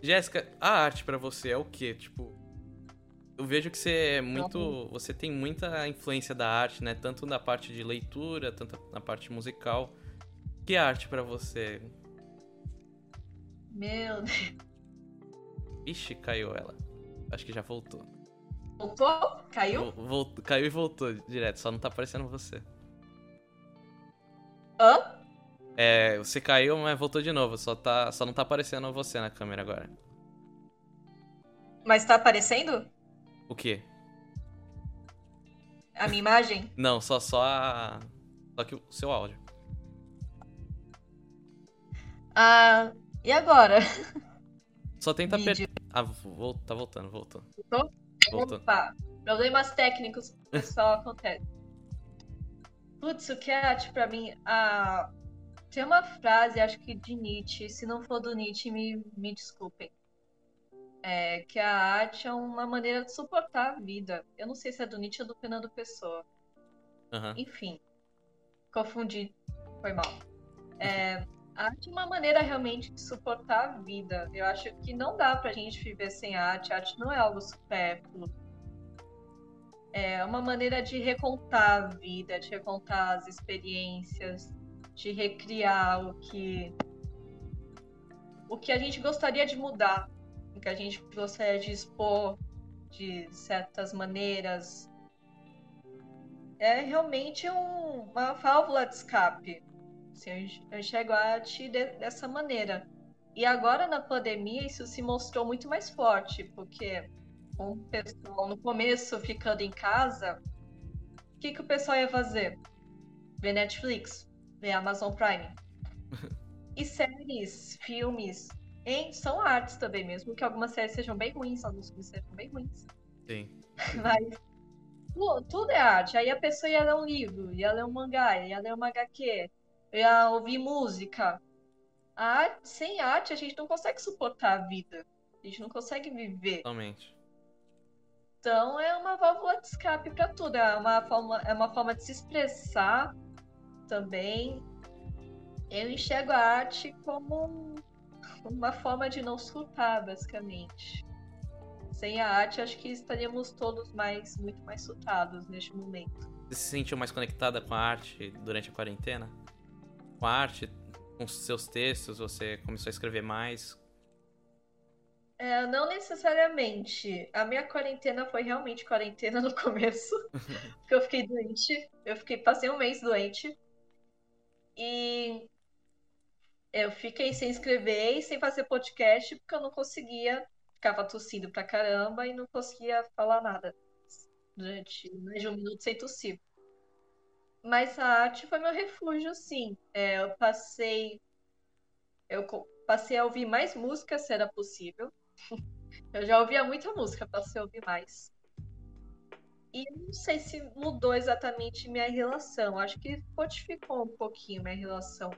Jéssica, a arte pra você é o quê? Tipo, eu vejo que você é muito, você tem muita influência da arte, né? Tanto na parte de leitura, tanto na parte musical. Que é arte pra você? Meu Deus. Ixi, caiu ela. Acho que já voltou. Voltou? Caiu? Vol- volt- caiu e voltou direto, só não tá aparecendo você. Hã? É, você caiu, mas voltou de novo, só, tá, só não tá aparecendo você na câmera agora. Mas tá aparecendo? O quê? A minha imagem? [LAUGHS] Não, só só a. Só que o seu áudio. Ah, e agora? Só tenta apertar. Ah, vol... tá voltando, voltou. Voltou? Voltou. Opa, problemas técnicos pessoal acontece. Putz, o que é arte pra mim? Ah, tem uma frase, acho que de Nietzsche, se não for do Nietzsche, me, me desculpem. É que a arte é uma maneira de suportar a vida. Eu não sei se é do Nietzsche ou do Fernando Pessoa. Aham. Enfim, confundi. Foi mal. É, a arte é uma maneira realmente de suportar a vida. Eu acho que não dá pra gente viver sem arte. A arte não é algo supérfluo. É uma maneira de recontar a vida, de recontar as experiências, de recriar o que o que a gente gostaria de mudar, o que a gente gostaria de expor de certas maneiras, é realmente um- uma válvula de escape. Assim, eu enx- eu enxergo a arte de- dessa maneira. E agora na pandemia isso se mostrou muito mais forte, porque o pessoal no começo ficando em casa, o que, que o pessoal ia fazer? Ver Netflix, ver Amazon Prime. [LAUGHS] E séries, filmes, hein, são artes também, mesmo que algumas séries sejam bem ruins, alguns filmes sejam bem ruins. Sim. [LAUGHS] Mas tu- tudo é arte. Aí a pessoa ia ler um livro, ia ler um mangá, ia ler uma HQ, ia ouvir música. A arte, sem arte, a gente não consegue suportar a vida. A gente não consegue viver. Totalmente. Então é uma válvula de escape para tudo. É uma forma, é uma forma de se expressar também. Eu enxergo a arte como um- uma forma de não surtar, basicamente. Sem a arte, acho que estaríamos todos mais, muito mais surtados neste momento. Você se sentiu mais conectada com a arte durante a quarentena? Com a arte, com seus textos, você começou a escrever mais? É, não necessariamente. A minha quarentena foi realmente quarentena no [LAUGHS] começo, porque eu fiquei doente. Eu fiquei, passei um mês doente. E eu fiquei sem escrever e sem fazer podcast porque eu não conseguia, ficava tossindo pra caramba e não conseguia falar nada durante mais de um minuto sem tossir. Mas a arte foi meu refúgio, sim. É, eu passei. Eu passei a ouvir mais música se era possível. [LAUGHS] Eu já ouvia muita música, passei a ouvir mais. E não sei se mudou exatamente minha relação. Acho que fortificou um pouquinho minha relação.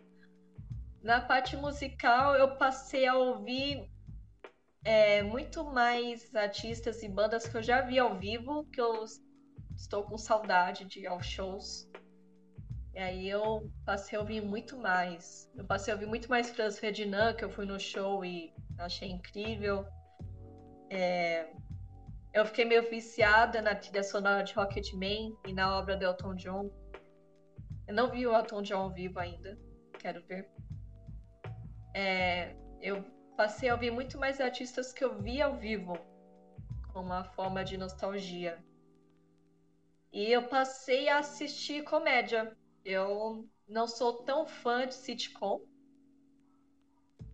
Na parte musical, eu passei a ouvir é, muito mais artistas e bandas que eu já vi ao vivo, que eu estou com saudade de ir aos shows. E aí eu passei a ouvir muito mais. Eu passei a ouvir muito mais Franz Ferdinand, que eu fui no show e achei incrível. É... Eu fiquei meio viciada na trilha sonora de Rocketman e na obra do Elton John. Eu não vi o Elton John vivo ainda, quero ver. É... Eu passei a ouvir muito mais artistas que eu vi ao vivo, como uma forma de nostalgia. E eu passei a assistir comédia. Eu não sou tão fã de sitcom.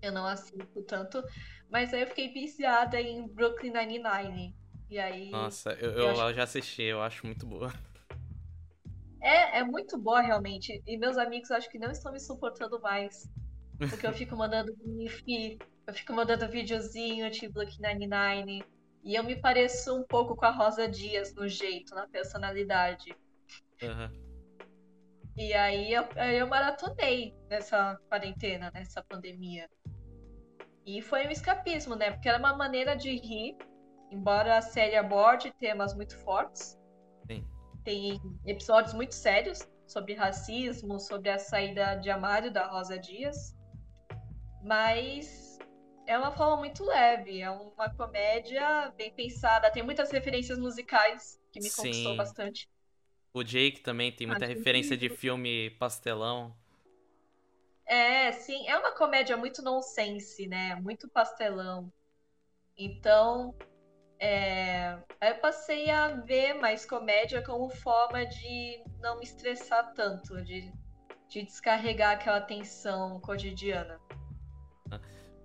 Eu não assisto tanto. Mas aí eu fiquei viciada em Brooklyn Nine-Nine. E aí. Nossa, eu, eu, eu acho... já assisti, eu acho muito boa. É, é muito boa, realmente. E meus amigos acho que não estão me suportando mais. Porque eu fico mandando GIF, eu fico mandando videozinho de Brooklyn Nine-Nine. E eu me pareço um pouco com a Rosa Dias no jeito, na personalidade. Uhum. E aí eu, eu maratonei nessa quarentena, nessa pandemia. E foi um escapismo, né? Porque era uma maneira de rir, embora a série aborde temas muito fortes. Sim. Tem episódios muito sérios sobre racismo, sobre a saída de Amário da Rosa Dias. Mas é uma forma muito leve, é uma comédia bem pensada, tem muitas referências musicais que me Sim. conquistou bastante. O Jake também tem muita referência de filme pastelão. É, sim, é uma comédia muito nonsense, né? Muito pastelão. Então, é... eu passei a ver mais comédia como forma de não me estressar tanto, de, de descarregar aquela tensão cotidiana.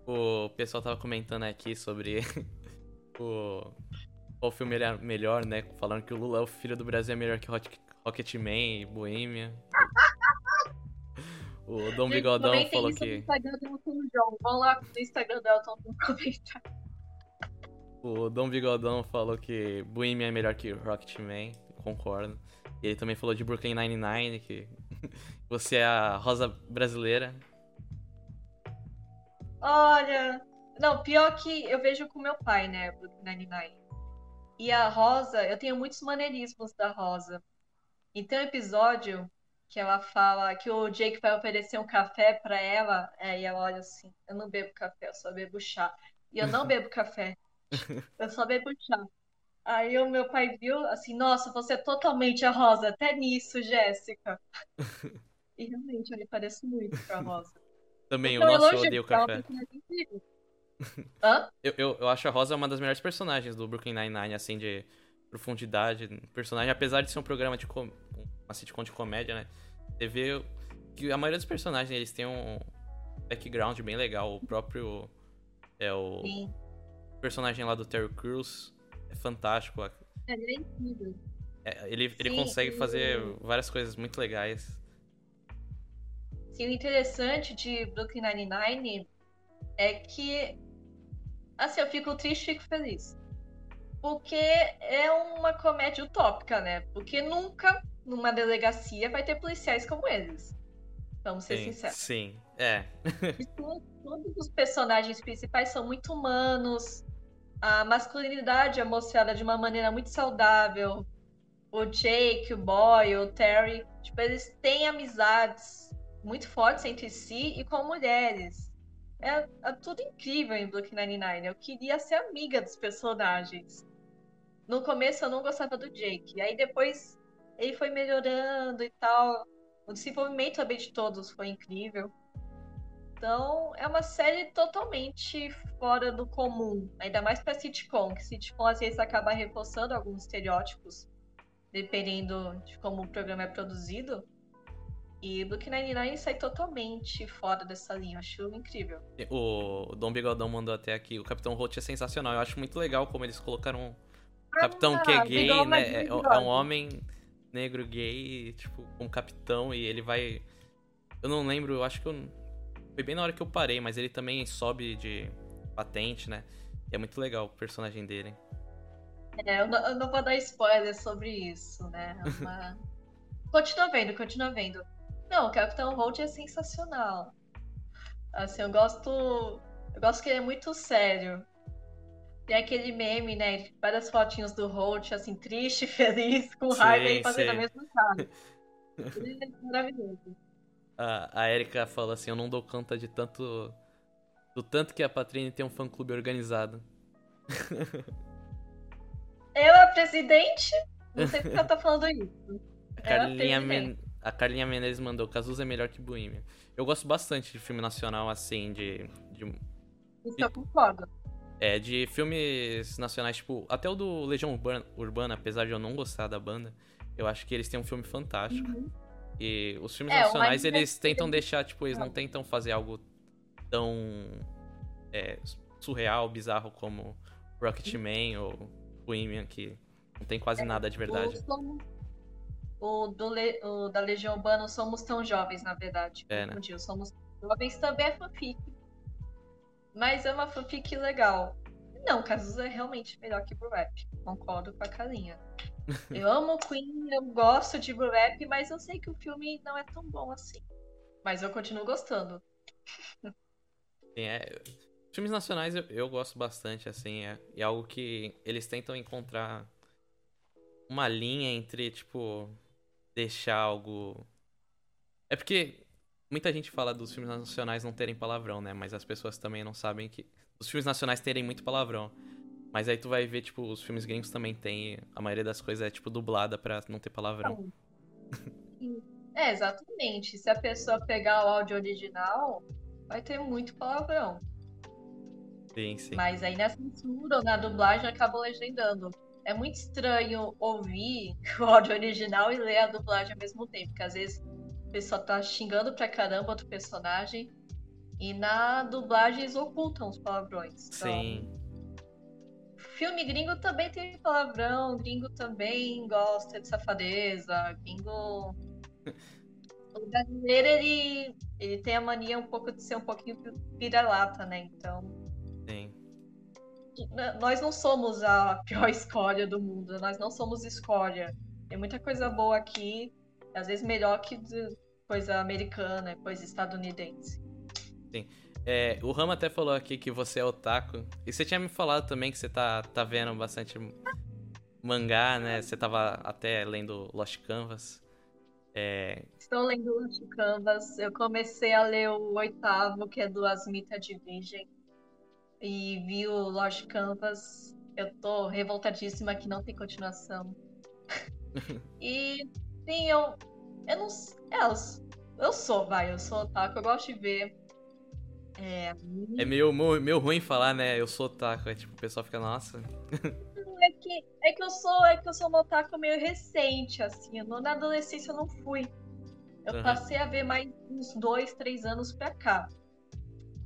O pessoal tava comentando aqui sobre [LAUGHS] o qual filme é melhor, né? Falando que o Lula, o filho do Brasil, é melhor que Rocketman e Boêmia. O Dom Gente, Bigodão falou isso que. No Instagram do Elton John. Vão lá no Instagram do Elton John comentar. O Dom Bigodão falou que Bohemia é melhor que Rocketman. Concordo. E ele também falou de Brooklyn Nine-Nine, que [LAUGHS] você é a rosa brasileira. Olha. Não, pior que eu vejo com meu pai, né? Brooklyn Nine-Nine. E a Rosa, eu tenho muitos maneirismos da Rosa. E tem um episódio que ela fala que o Jake vai oferecer um café para ela, é, e ela olha assim: eu não bebo café, eu só bebo chá. E eu não [LAUGHS] bebo café, eu só bebo chá. Aí o meu pai viu assim: nossa, você é totalmente a Rosa, até nisso, Jéssica. [LAUGHS] E realmente eu lhe pareço muito com a Rosa. Também, então, o nosso eu odeio café. Hã? Eu, eu, eu acho a Rosa uma das melhores personagens do Brooklyn Nine-Nine, assim, de profundidade. Personagem, apesar de ser um programa de com... uma sitcom de comédia, né? Você vê que a maioria dos personagens eles têm um background bem legal. O próprio. É o. Sim. personagem lá do Terry Crews é fantástico. Ele é incrível. É, ele, ele Sim, consegue fazer várias coisas muito legais. Sim, o interessante de Brooklyn Nine-Nine é que assim, eu fico triste e fico feliz. Porque é uma comédia utópica, né? Porque nunca numa delegacia vai ter policiais como eles. Vamos ser sim, sinceros. Sim, é. todos, todos os personagens principais são muito humanos. A masculinidade é mostrada de uma maneira muito saudável. O Jake, o Boy, o Terry, tipo, eles têm amizades muito fortes entre si e com mulheres. É, é tudo incrível em Brooklyn Nine-Nine. Eu queria ser amiga dos personagens. No começo eu não gostava do Jake. Aí depois ele foi melhorando e tal. O desenvolvimento também de todos foi incrível. Então, é uma série totalmente fora do comum, ainda mais para sitcom, que sitcom às vezes acaba reforçando alguns estereótipos, dependendo de como o programa é produzido. E Book 99 sai totalmente fora dessa linha, eu acho incrível. O Dom Bigodão mandou até aqui, o Capitão Holt é sensacional, eu acho muito legal como eles colocaram o Capitão ah, que é gay, né, é, é, um homem negro gay, tipo, um capitão, e ele vai... Eu não lembro, eu acho que eu... Foi bem na hora que eu parei, mas ele também sobe de patente, né? E é muito legal o personagem dele. É, eu não, eu não vou dar spoiler sobre isso, né? É uma... [LAUGHS] continua vendo, continua vendo. Não, o Capitão Holt é sensacional. Assim, eu gosto. Eu gosto que ele é muito sério. Tem aquele meme, né? Várias fotinhos do Holt, assim, triste, [LAUGHS] feliz, com raiva e fazendo a mesma cara. ele é maravilhoso. A, a Erika fala assim, eu não dou conta de tanto. Do tanto que a Patrine tem um fã clube organizado. Ela é presidente? Não sei porque ela tá falando isso. [LAUGHS] A Carlinha, Men a Carlinha Menezes mandou, Cazuza é melhor que Bohemia. Eu gosto bastante de filme nacional, assim, de... de... Isso eu concordo. É, de filmes nacionais, tipo, até o do Legião Urbana, Urbana, apesar de eu não gostar da banda, eu acho que eles têm um filme fantástico. Uhum. E os filmes é, nacionais, eles tentam deixar, tipo, eles não tentam fazer algo tão é, surreal, bizarro como Rocketman uhum. ou Bohemian, que não tem quase é, nada de verdade. Somos, o, do Le, o da Legião Urbana Somos Tão Jovens, na verdade. É, né? Somos Jovens também é fanfic. Mas é uma fanfic legal. Não, Cazuza é realmente melhor que Blue Rap. Concordo com a Kalinha. [LAUGHS] Eu amo Queen, eu gosto de Blue Rap, mas eu sei que o filme não é tão bom assim. Mas eu continuo gostando. Sim, é. Filmes nacionais eu, eu gosto bastante, assim, é, é algo que eles tentam encontrar uma linha entre, tipo, deixar algo. É porque muita gente fala dos filmes nacionais não terem palavrão, né? Mas as pessoas também não sabem que. Os filmes nacionais terem muito palavrão. Mas aí tu vai ver, tipo, os filmes gringos também tem. A maioria das coisas é, tipo, dublada pra não ter palavrão. É, exatamente. Se a pessoa pegar o áudio original, vai ter muito palavrão. Sim, sim. Mas aí na censura ou na dublagem acaba legendando é muito estranho ouvir [LAUGHS] o áudio original e ler a dublagem ao mesmo tempo, porque às vezes o pessoal tá xingando pra caramba outro personagem e na dublagem eles ocultam os palavrões. Então, Sim. Filme gringo também tem palavrão, gringo também gosta de safadeza, gringo. [LAUGHS] o brasileiro, ele, ele tem a mania um pouco de ser um pouquinho vira-lata, né? Então. Sim nós não somos a pior [LAUGHS] escolha do mundo, nós não somos escolha. Tem muita coisa boa aqui, às vezes melhor que coisa americana, coisa estadunidense. Sim. É, o Rama até falou aqui que você é otaku. E você tinha me falado também que você tá, tá vendo bastante mangá, né? Você tava até lendo Lost Canvas. É... Estou lendo Lost Canvas. Eu comecei a ler o oitavo, que é do Asmita Division e vi o Lost Canvas. Eu tô revoltadíssima que não tem continuação. [LAUGHS] e sim, eu. Eu não. É, eu, eu sou, vai, eu sou otaku, eu gosto de ver. É, é meio, meio, ruim falar, né? Eu sou otaku. É tipo, o pessoal fica, nossa. é que, é que eu sou, é que eu sou um otaku meio recente, assim. Na adolescência eu não fui. Eu uhum. passei a ver mais uns dois, três anos pra cá.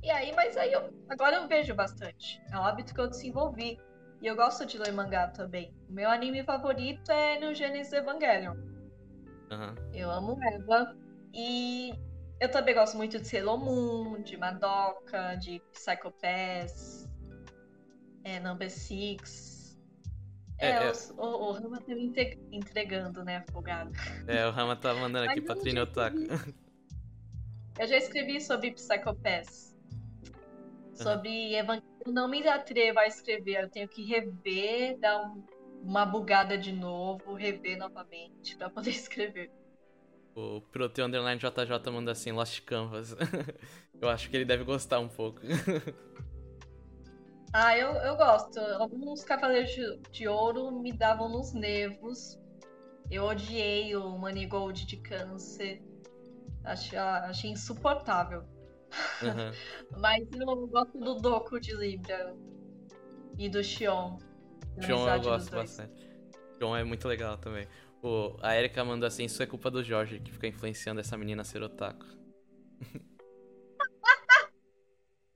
E aí, mas aí eu agora eu vejo bastante. É um hábito que eu desenvolvi. E eu gosto de ler mangá também. O meu anime favorito é no Genesis Evangelion. Uhum. Eu amo Eva. E eu também gosto muito de Sailor Moon, de Madoka, de Psycho Pass, é, Number Six. É, é, é... O, o, Rama tá me entregando, né, afogado. É, o Rama tá mandando aqui pra Trino Otaku. Eu já escrevi sobre Psycho Pass. Sobre Evangelho, não me atrevo a escrever. Eu tenho que rever, dar um, uma bugada de novo, rever novamente para poder [LAUGHS] escrever. O Proteu Underline JJ manda assim, Lost Canvas. [LAUGHS] eu acho que ele deve gostar um pouco. [LAUGHS] ah, eu, eu gosto. Alguns Cavaleiros de, de Ouro me davam nos nervos. Eu odiei o Manigold de câncer. Achei, achei insuportável. Uhum. Mas eu gosto do Doku de Libra e do Xion. Xion eu gosto bastante. Xion é muito legal também. O, a Erika mandou assim: Isso é culpa do Jorge que fica influenciando essa menina a ser otaku. [LAUGHS]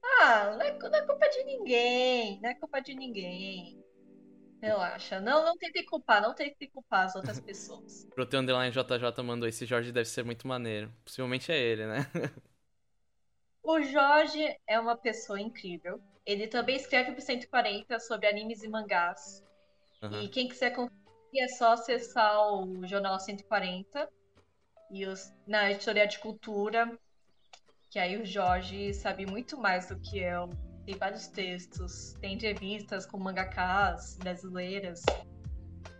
ah, não é, não é culpa de ninguém. Não é culpa de ninguém. Relaxa. Não, não tente culpar, não tente culpar as outras [LAUGHS] pessoas. Pro Underline JJ mandou: Esse Jorge deve ser muito maneiro. Possivelmente é ele, né? [LAUGHS] O Jorge é uma pessoa incrível. Ele também escreve pro 140 sobre animes e mangás. Uhum. E quem quiser conferir é só acessar o Jornal 140 e os, na editoria de cultura, que aí o Jorge sabe muito mais do que eu. Tem vários textos, tem entrevistas com mangakas brasileiras.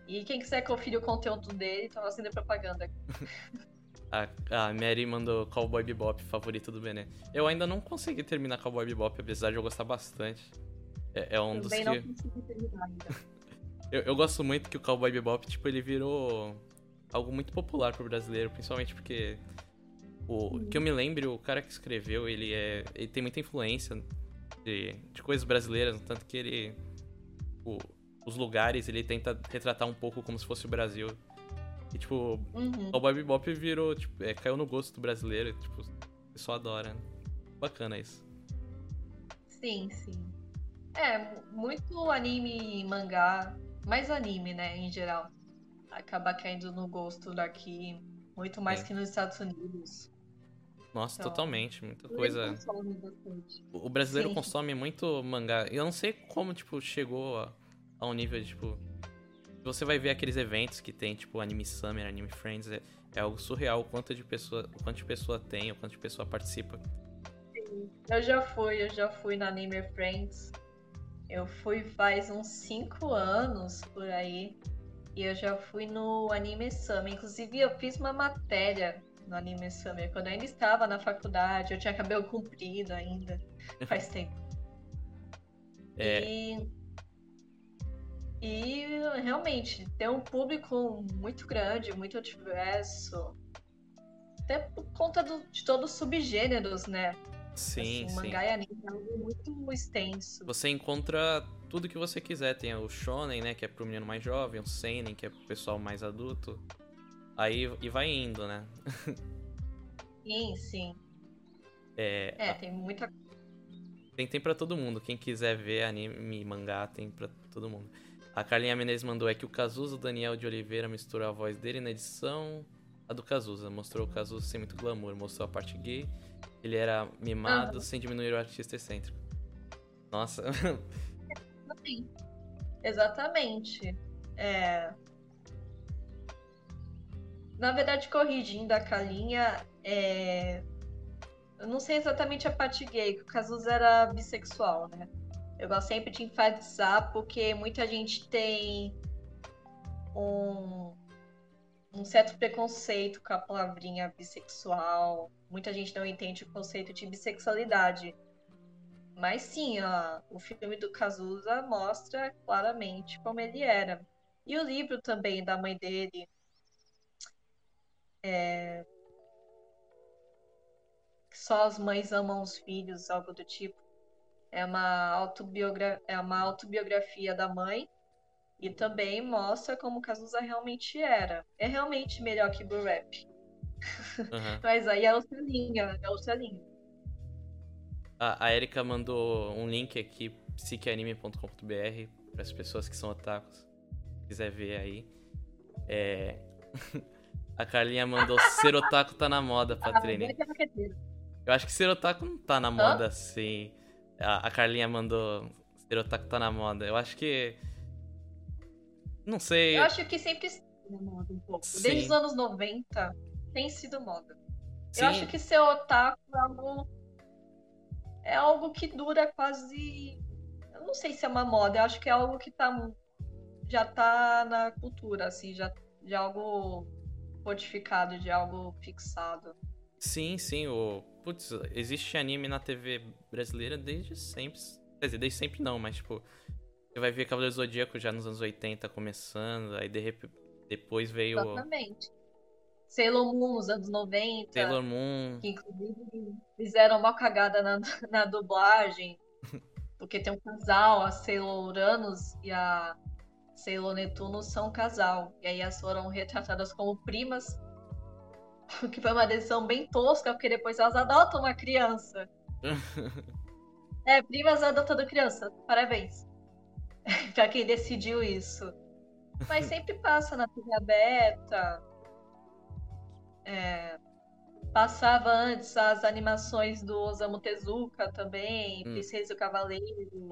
E quem quiser conferir o conteúdo dele, tá fazendo propaganda. [LAUGHS] A, a Mary mandou Cowboy Bebop, favorito do Bené. Eu ainda não consegui terminar Cowboy Bebop, apesar de eu gostar bastante. É, é um Também dos que... não consegui terminar ainda. [LAUGHS] eu, eu gosto muito que o Cowboy Bebop, tipo, ele virou algo muito popular pro brasileiro, principalmente porque o que eu me lembro, o cara que escreveu, ele é ele tem muita influência de, de coisas brasileiras, tanto que ele o, os lugares ele tenta retratar um pouco como se fosse o Brasil. E, tipo, uhum. o Bob Bop virou, tipo, é, caiu no gosto do brasileiro, tipo, o pessoal adora. Né? Bacana isso. Sim, sim. É, muito anime e mangá, mais anime, né, em geral, acaba caindo no gosto daqui, muito mais que nos Estados Unidos. Nossa, então, totalmente, muita coisa. O brasileiro sim. consome muito mangá. Eu não sei como, tipo, chegou a, a um nível de, tipo, você vai ver aqueles eventos que tem, tipo Anime Summer, Anime Friends, é, é algo surreal o quanto de pessoa, o quanto de pessoa tem, o quanto de pessoa participa. Sim, eu já fui, eu já fui na Anime Friends. Eu fui faz uns 5 anos por aí. E eu já fui no Anime Summer. Inclusive, eu fiz uma matéria no Anime Summer quando eu ainda estava na faculdade. Eu tinha cabelo comprido ainda. [LAUGHS] Faz tempo. É... E e realmente tem um público muito grande, muito diverso. Até por conta do, de todos os subgêneros, né? Sim, assim, sim. Mangá e anime é algo muito extenso. Você encontra tudo que você quiser. Tem o shonen, né, que é pro menino mais jovem, o seinen, que é pro pessoal mais adulto. Aí e vai indo, né? sim, sim. [LAUGHS] É, é a... tem muita tem, tem pra todo mundo. Quem quiser ver anime, mangá, tem pra todo mundo. A Carlinha Menezes mandou é que o Cazuza, o Daniel de Oliveira, misturou a voz dele na edição. A do Cazuza. Mostrou o Cazuza sem muito glamour. Mostrou a parte gay. Ele era mimado sem diminuir o artista excêntrico. Nossa. Exatamente. É... Na verdade, corrigindo a Carlinha, é... eu não sei exatamente a parte gay, que o Cazuza era bissexual, né? Eu gosto sempre de enfatizar porque muita gente tem um, um certo preconceito com a palavrinha bissexual. Muita gente não entende o conceito de bissexualidade. Mas sim, ó, o filme do Cazuza mostra claramente como ele era. E o livro também da mãe dele. É... Só as mães amam os filhos, algo do tipo. É uma, autobiogra é uma autobiografia da mãe e também mostra como Cazuza realmente era. É realmente melhor que o rap. Uhum. [LAUGHS] Mas aí é outra linha, é outra linha. A, a Erika mandou um link aqui, psiqueanime.com.br, para as pessoas que são otakus. Quiser ver aí. É... [LAUGHS] a Carlinha mandou ser otaku tá na moda, [LAUGHS] Patrini. Eu acho que ser otaku não tá na moda Hã? assim. A, a Carlinha mandou ser otaku tá na moda. Eu acho que. Não sei. Eu acho que sempre na moda um pouco. Sim. Desde os anos 90 tem sido moda. Sim. Eu acho que ser otaku é algo. É algo que dura quase. Eu não sei se é uma moda, eu acho que é algo que tá. Já tá na cultura, assim, já, de algo codificado, de algo fixado. Sim, sim, o putz, existe anime na TV brasileira desde sempre. Quer dizer, desde sempre não, mas tipo, você vai ver Cavaleiro Zodíaco já nos anos 80 começando, aí de repente. Depois veio Exatamente. Sailor Moon nos anos 90. Sailor Moon. Que inclusive fizeram uma cagada na, na dublagem. [LAUGHS] Porque tem um casal, a Sailor Uranus e a Sailor Netuno são um casal. E aí elas foram retratadas como primas. [LAUGHS] Que foi uma decisão bem tosca, porque depois elas adotam uma criança. [LAUGHS] é, primas adotando criança. Parabéns. [LAUGHS] pra quem decidiu isso. Mas sempre passa na TV aberta. É, passava antes as animações do Osamu Tezuka também, hum. Princesa e o Cavaleiro.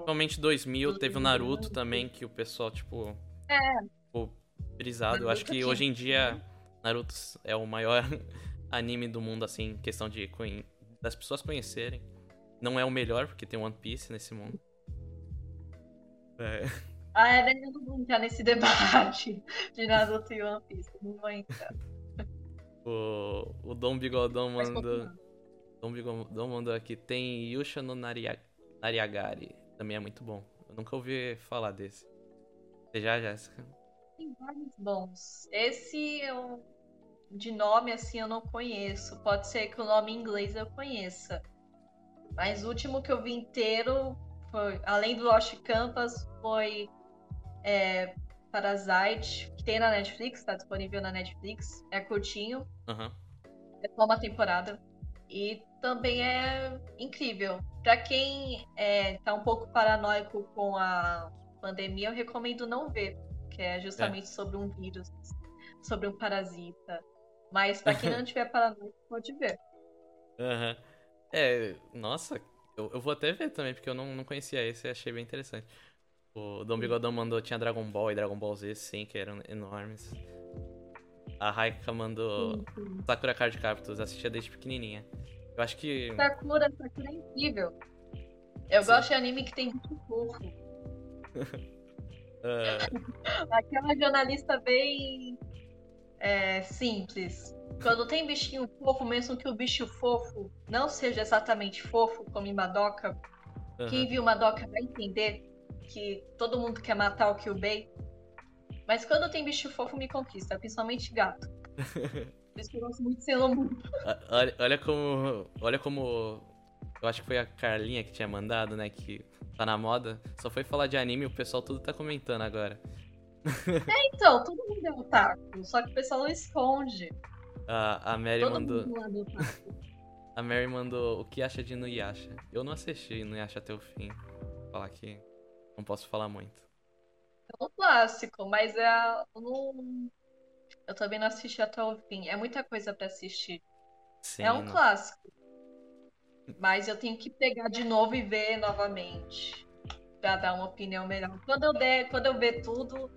Realmente 2000 teve o Naruto também, que o pessoal, tipo. É. Ficou brisado. Eu acho que hoje em dia Naruto é o maior [LAUGHS] anime do mundo, assim, em questão de das pessoas conhecerem. Não é o melhor, porque tem One Piece nesse mundo. É. Ah, é, eu não vou entrar nesse debate [LAUGHS] de Naruto e One Piece. Não vou entrar. [LAUGHS] O, o Dom Bigodão mandou. Dom Bigodão mandou aqui. Tem Yusha no Nariagari. Também é muito bom. Eu nunca ouvi falar desse. Você já, Jéssica? Tem vários bons. Esse eu, de nome assim eu não conheço. Pode ser que o nome em inglês eu conheça. Mas o último que eu vi inteiro foi, além do Lost Campus, foi é, Parasite, que tem na Netflix, tá disponível na Netflix. É curtinho. Uhum. É só uma temporada. E também é incrível. Para quem é, tá um pouco paranoico com a pandemia, eu recomendo não ver. Que é justamente é. sobre um vírus, sobre um parasita. Mas para quem não [LAUGHS] tiver paranoico, pode ver. Uhum. É, nossa, eu, eu, vou até ver também, porque eu não, não conhecia esse e achei bem interessante. O Dom Bigodão mandou, tinha Dragon Ball e Dragon Ball Z, sim, que eram enormes. A Raika mandou Sakura Card Captors, assistia desde pequenininha. Eu acho que... Sakura, Sakura é incrível. Eu sim. gosto de anime que tem bicho fofo. uh... [LAUGHS] Aquela jornalista bem é, simples. Quando tem bichinho fofo, mesmo que o bicho fofo não seja exatamente fofo, como em Madoka, uhum. quem viu Madoka vai entender que todo mundo quer matar o Kyubei. Mas quando tem bicho fofo, me conquista, principalmente gato. [LAUGHS] Por isso que eu gosto muito de Sailor Moon. Olha, olha como. Olha como. Eu acho que foi a Carlinha que tinha mandado, né? Que tá na moda. Só foi falar de anime e o pessoal tudo tá comentando agora. É, então, todo mundo é otaku, só que o pessoal não esconde. A, a Mary todo mandou. É [LAUGHS] a Mary mandou o que acha de Inuyasha. Eu não assisti Inuyasha até o fim. Vou falar aqui. Não posso falar muito. É um clássico, mas é. Eu, eu também não assisti até o fim. É muita coisa para assistir. Sim, é um não... clássico. Mas eu tenho que pegar de novo e ver novamente. Pra dar uma opinião melhor. Quando eu der, quando eu ver tudo,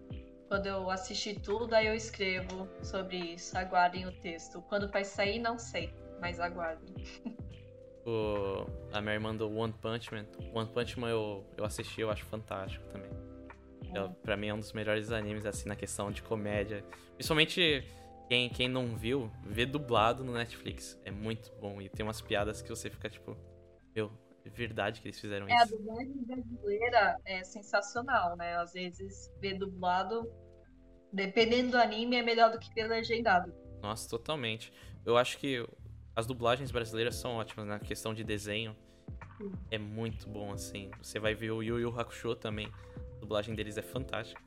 quando eu assistir tudo, aí eu escrevo sobre isso. Aguardem o texto. Quando vai sair, não sei, mas aguardem. O, a Mary mandou One Punch Man. One Punch Man eu, eu assisti, eu acho fantástico também. É. pra mim é um dos melhores animes, assim, na questão de comédia. Principalmente quem, quem não viu, vê dublado no Netflix. É muito bom. E tem umas piadas que você fica tipo, meu, é verdade que eles fizeram é, isso. É, a dublagem brasileira é sensacional, né? Às vezes ver dublado, dependendo do anime, é melhor do que ver legendado. Nossa, totalmente. Eu acho que as dublagens brasileiras são ótimas na questão de desenho. É muito bom, assim. Você vai ver o Yu Yu Hakusho também. A dublagem deles é fantástica.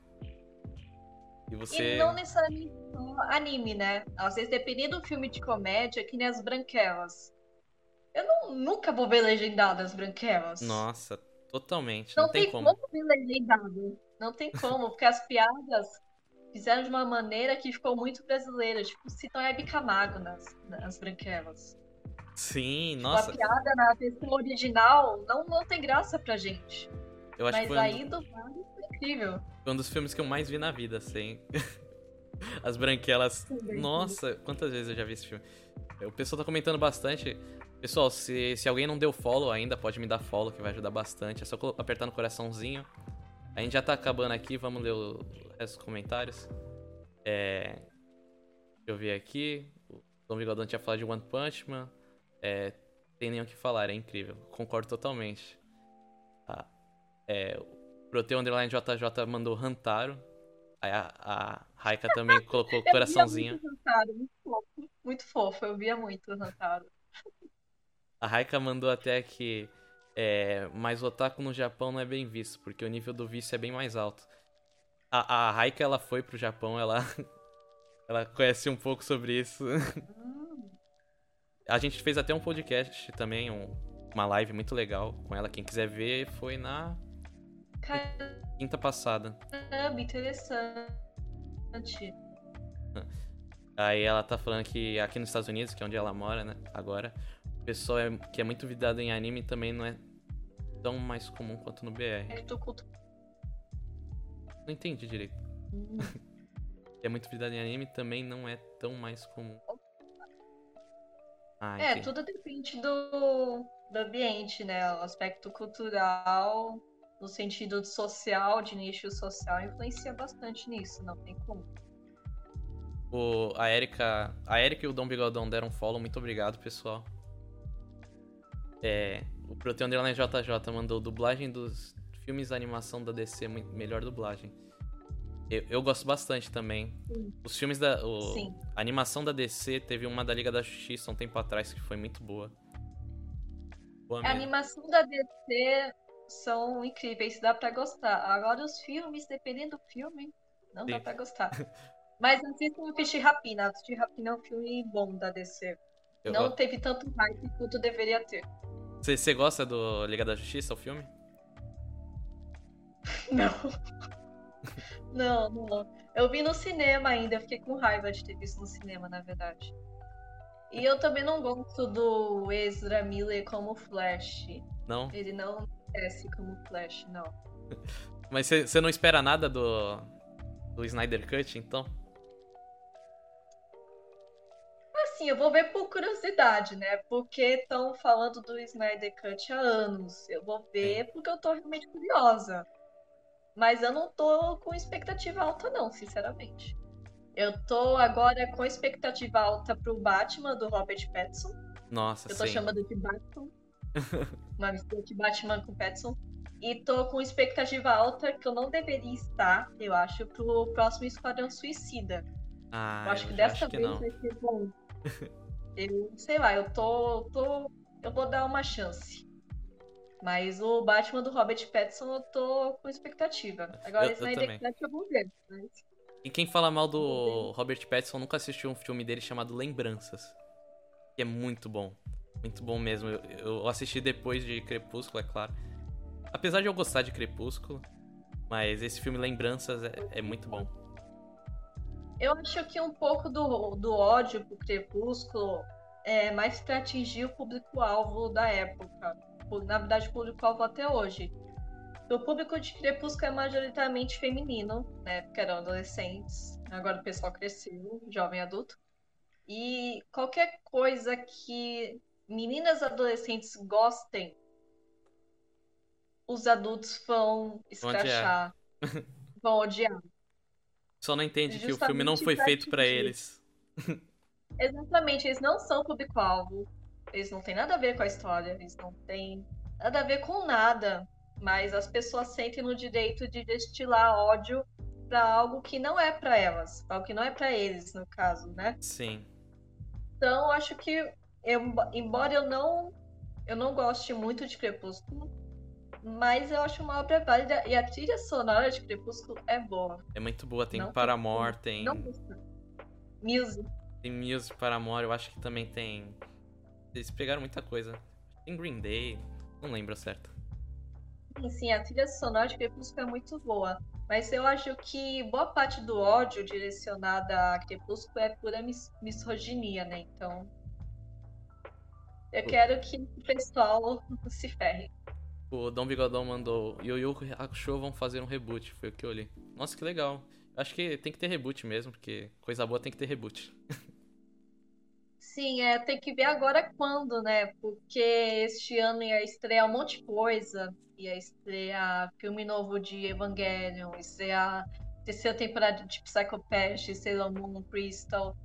E você. E não necessariamente anime, né? Às vezes, dependendo do filme de comédia, que nem as branquelas. Eu não, nunca vou ver legendado as branquelas. Nossa, totalmente. Não, não tem, tem como. como ver legendado. Não tem como, porque as piadas fizeram de uma maneira que ficou muito brasileira. Tipo, citam Hebe Camargo nas, nas branquelas. Sim, tipo, nossa. A piada na versão original não, não tem graça pra gente. Eu acho Mas que aí um... do Vale foi incrível. Foi um dos filmes que eu mais vi na vida, assim. [LAUGHS] As branquelas. Nossa, quantas vezes eu já vi esse filme? O pessoal tá comentando bastante. Pessoal, se, se alguém não deu follow ainda, pode me dar follow, que vai ajudar bastante. É só apertar no coraçãozinho. A gente já tá acabando aqui, vamos ler o resto dos comentários. É... Deixa eu ver aqui. O Tom Bigodão tinha falado de One Punch Man. É... Tem nem o que falar, é incrível. Concordo totalmente. Ah, é... O Proteu Underline JJ mandou Hantaro. Aí a, a Raika também colocou [LAUGHS] Eu via coraçãozinho. muito Hantaro, muito fofo. Muito fofo, eu via muito Hantaro. A Raika mandou até que. É, mas o otaku no Japão não é bem visto, porque o nível do vício é bem mais alto. A, a Raika, ela foi pro Japão, ela. [LAUGHS] ela conhece um pouco sobre isso. [LAUGHS] A gente fez até um podcast também, um- uma live muito legal com ela. Quem quiser ver, foi na quinta passada. caramba, interessante. Aí ela tá falando que aqui nos Estados Unidos, que é onde ela mora, né? Agora, pessoal é- que é muito vidrado em anime também não é tão mais comum quanto no BR. Aspecto cultu- Não entendi direito. Hum, Que [LAUGHS] é muito vidrado em anime também não é tão mais comum. Ah, É, entendi. tudo depende do, do ambiente, né? O aspecto cultural, no sentido social, de nicho social, influencia bastante nisso, não tem como. O, a Erika. A Erika e o Dom Bigodão deram follow, muito obrigado, pessoal. É. O Protein Underline JJ mandou dublagem dos filmes da animação da DC, melhor dublagem. Eu, eu gosto bastante também. Sim. Os filmes da. o- Sim. a animação da DC teve uma da Liga da Justiça um tempo atrás que foi muito boa. Boa A animação da DC são incríveis, dá pra gostar. Agora os filmes, dependendo do filme, não dá Sim. pra gostar. [LAUGHS] Mas assistam o Fish Rapina. Fish Rapina é um filme bom da DC. Eu- Não teve tanto hype quanto deveria ter. Você gosta do Liga da Justiça, o filme? Não. [LAUGHS] Não, não. Eu vi no cinema ainda, eu fiquei com raiva de ter visto no cinema, na verdade. E eu também não gosto do Ezra Miller como Flash. Não? Ele não desce como Flash, não. [LAUGHS] Mas você não espera nada do. do Snyder Cut, então? Assim, eu vou ver por curiosidade, né? Porque estão falando do Snyder Cut há anos. Eu vou ver porque eu tô realmente curiosa. Mas eu não tô com expectativa alta, não, sinceramente. Eu tô agora com expectativa alta pro Batman do Robert Pattinson. Nossa, Eu tô sim. chamando de Batman. [LAUGHS] Uma mistura de Batman com Pattinson. E tô com expectativa alta que eu não deveria estar, eu acho, pro próximo Esquadrão Suicida. Ah, Eu acho que já dessa acho que vez não. vai ser bom. Eu sei lá, eu tô, tô. Eu vou dar uma chance. Mas o Batman do Robert Pattinson eu tô com expectativa. Agora Eu- esse também. Cut eu vou ver. Mas... E quem fala mal do Robert Pattinson nunca assistiu um filme dele chamado Lembranças. Que é muito bom. Muito bom mesmo. Eu, eu assisti depois de Crepúsculo, é claro. Apesar de eu gostar de Crepúsculo, mas esse filme Lembranças é, é muito bom. Eu acho que um pouco do, do ódio pro Crepúsculo é mais pra atingir o público-alvo da época. Na verdade, o público-alvo até hoje. O público de Crepúsculo é majoritariamente feminino, né? Porque eram adolescentes. Agora o pessoal cresceu, jovem adulto. E qualquer coisa que meninas adolescentes gostem, os adultos vão escrachar, vão odiar. [LAUGHS] Só não entende que o filme não foi feito pra atingir. eles. [LAUGHS] Exatamente, eles não são público-alvo. Eles não têm nada a ver com a história, eles não têm nada a ver com nada. Mas as pessoas sentem no direito de destilar ódio pra algo que não é pra elas, algo que não é pra eles, no caso, né? Sim. Então, acho que eu, embora eu não eu não goste muito de Crepúsculo, mas eu acho uma obra válida e a trilha sonora de Crepúsculo é boa. É muito boa. Tem Não Paramore, tem. Não. Music. Tem Music Paramore, eu acho que também tem. Eles pegaram muita coisa. Tem Green Day, não lembro certo. Sim, sim, a trilha sonora de Crepúsculo é muito boa. Mas eu acho que boa parte do ódio direcionada a Crepúsculo é pura mis misoginia, né? Então. Eu quero que o pessoal [LAUGHS] se ferre. O Dom Bigodão mandou Yu Yu Hakusho vão fazer um reboot, foi o que eu li. Nossa, que legal. Acho que tem que ter reboot mesmo, porque coisa boa tem que ter reboot. Sim, é, tem que ver agora quando, né? Porque este ano ia estrear um monte de coisa. Ia estrear filme novo de Evangelion, estrear terceira temporada de Psycho Pass, Sailor Moon, Crystal.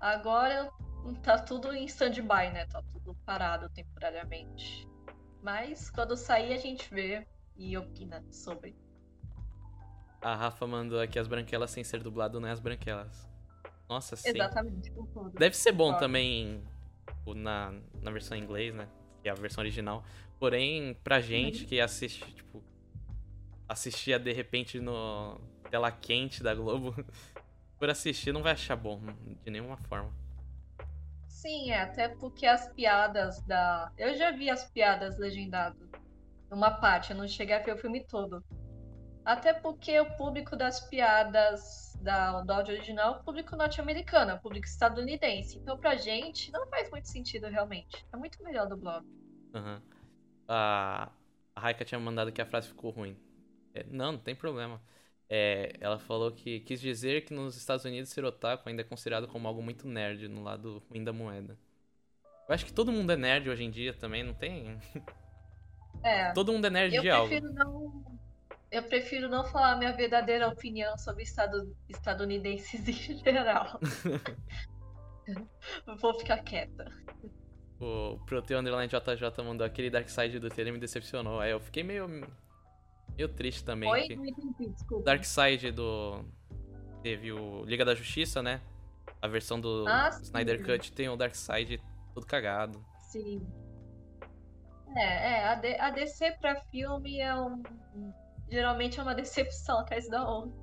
Agora tá tudo em stand-by, né? Tá tudo parado temporariamente. Mas quando sair a gente vê e opina sobre. A Rafa mandou aqui as branquelas sem ser dublado, não é as branquelas. Nossa, sim. Exatamente, concordo. Deve ser bom também na, na versão em inglês, né? Que é a versão original. Porém, pra gente Uhum. que assiste, tipo, assistia de repente no tela quente da Globo, [LAUGHS] por assistir não vai achar bom de nenhuma forma. Sim, é, até porque as piadas da. Eu já vi as piadas legendadas numa parte, eu não cheguei a ver o filme todo. Até porque o público das piadas da, do áudio original é o público norte-americano, é o público estadunidense. Então, pra gente, não faz muito sentido realmente. É muito melhor do blog. A, a Raika tinha mandado que a frase ficou ruim. É, não, não tem problema. É, ela falou que quis dizer que nos Estados Unidos ser otaku ainda é considerado como algo muito nerd no lado ruim da moeda. Eu acho que todo mundo é nerd hoje em dia também, não tem. É. Todo mundo é nerd Eu de algo. prefiro não. Eu prefiro não falar minha verdadeira opinião sobre estado, estadunidenses em geral. [LAUGHS] Vou ficar quieta. O Proteu Underline JJ mandou aquele Dark Side do trailer me decepcionou. Eu fiquei meio. Meio triste também. Oi? que- Não entendi, desculpa. Dark Side do. Teve o Liga da Justiça, né? A versão do Ah, sim. Snyder Cut tem o Dark Side todo cagado. Sim. É, é, a, D- a DC pra filme é um. Geralmente é uma [LAUGHS] decepção atrás da outra.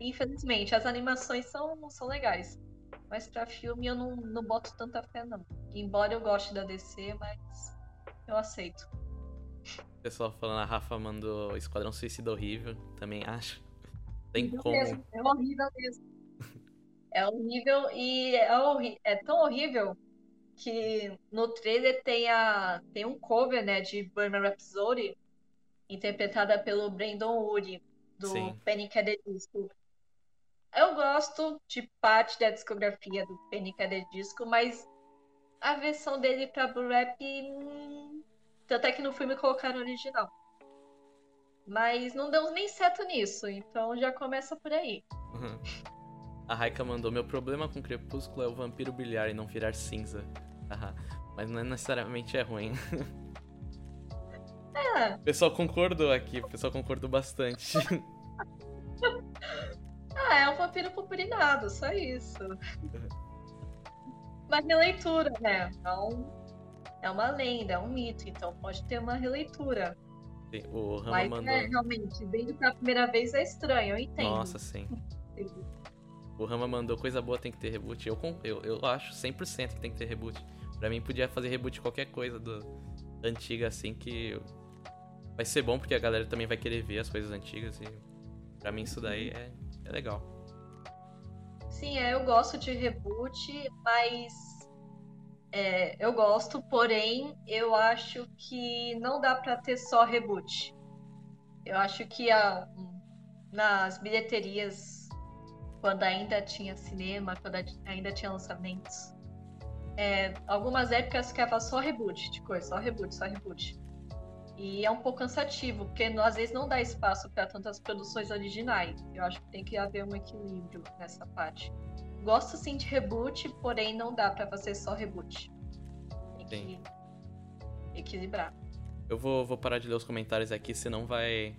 Infelizmente, as animações são, são legais. Mas pra filme eu não, não boto tanta fé, não. Embora eu goste da DC, mas eu aceito. O pessoal falando, a Rafa mandou Esquadrão Suicida horrível, também acho. Tem como. mesmo, É horrível mesmo. [LAUGHS] É horrível e é, horri- é tão horrível que no trailer tem, a, tem um cover, né, de Bohemian Rhapsody, interpretada pelo Brandon Urie, do Sim. Panic! at the Disco. Eu gosto de parte da discografia do Panic! at the Disco, mas a versão dele pra Blu-ray, hum, tanto é que no filme colocaram original. Mas não deu nem certo nisso, então já começa por aí. A Raika mandou: Meu problema com Crepúsculo é o vampiro brilhar e não virar cinza. Mas não é necessariamente é ruim. É, O pessoal concordou aqui, o pessoal concordou bastante. [LAUGHS] ah, é um vampiro purpurinado, só isso. Uma releitura, né? Não, é uma lenda, é um mito, então pode ter uma releitura. Sim, O Rama Mas mandou. é, realmente, vendo pela primeira vez é estranho, eu entendo. Nossa, sim. O Rama mandou coisa boa tem que ter reboot. Eu, eu, eu acho 100% que tem que ter reboot. Pra mim podia fazer reboot de qualquer coisa do antiga assim que vai ser bom porque a galera também vai querer ver as coisas antigas e pra mim isso daí é, é legal. Sim, é, eu gosto de reboot, mas é, eu gosto, porém, eu acho que não dá pra ter só reboot. Eu acho que a- nas bilheterias, quando ainda tinha cinema, quando ainda tinha lançamentos, é, algumas épocas ficava só reboot de coisa, só reboot, só reboot. E é um pouco cansativo, porque às vezes não dá espaço para tantas produções originais. Eu acho que tem que haver um equilíbrio nessa parte. Gosto sim de reboot, porém não dá pra fazer só reboot. Tem que Sim. equilibrar. Eu vou, vou parar de ler os comentários aqui, senão vai.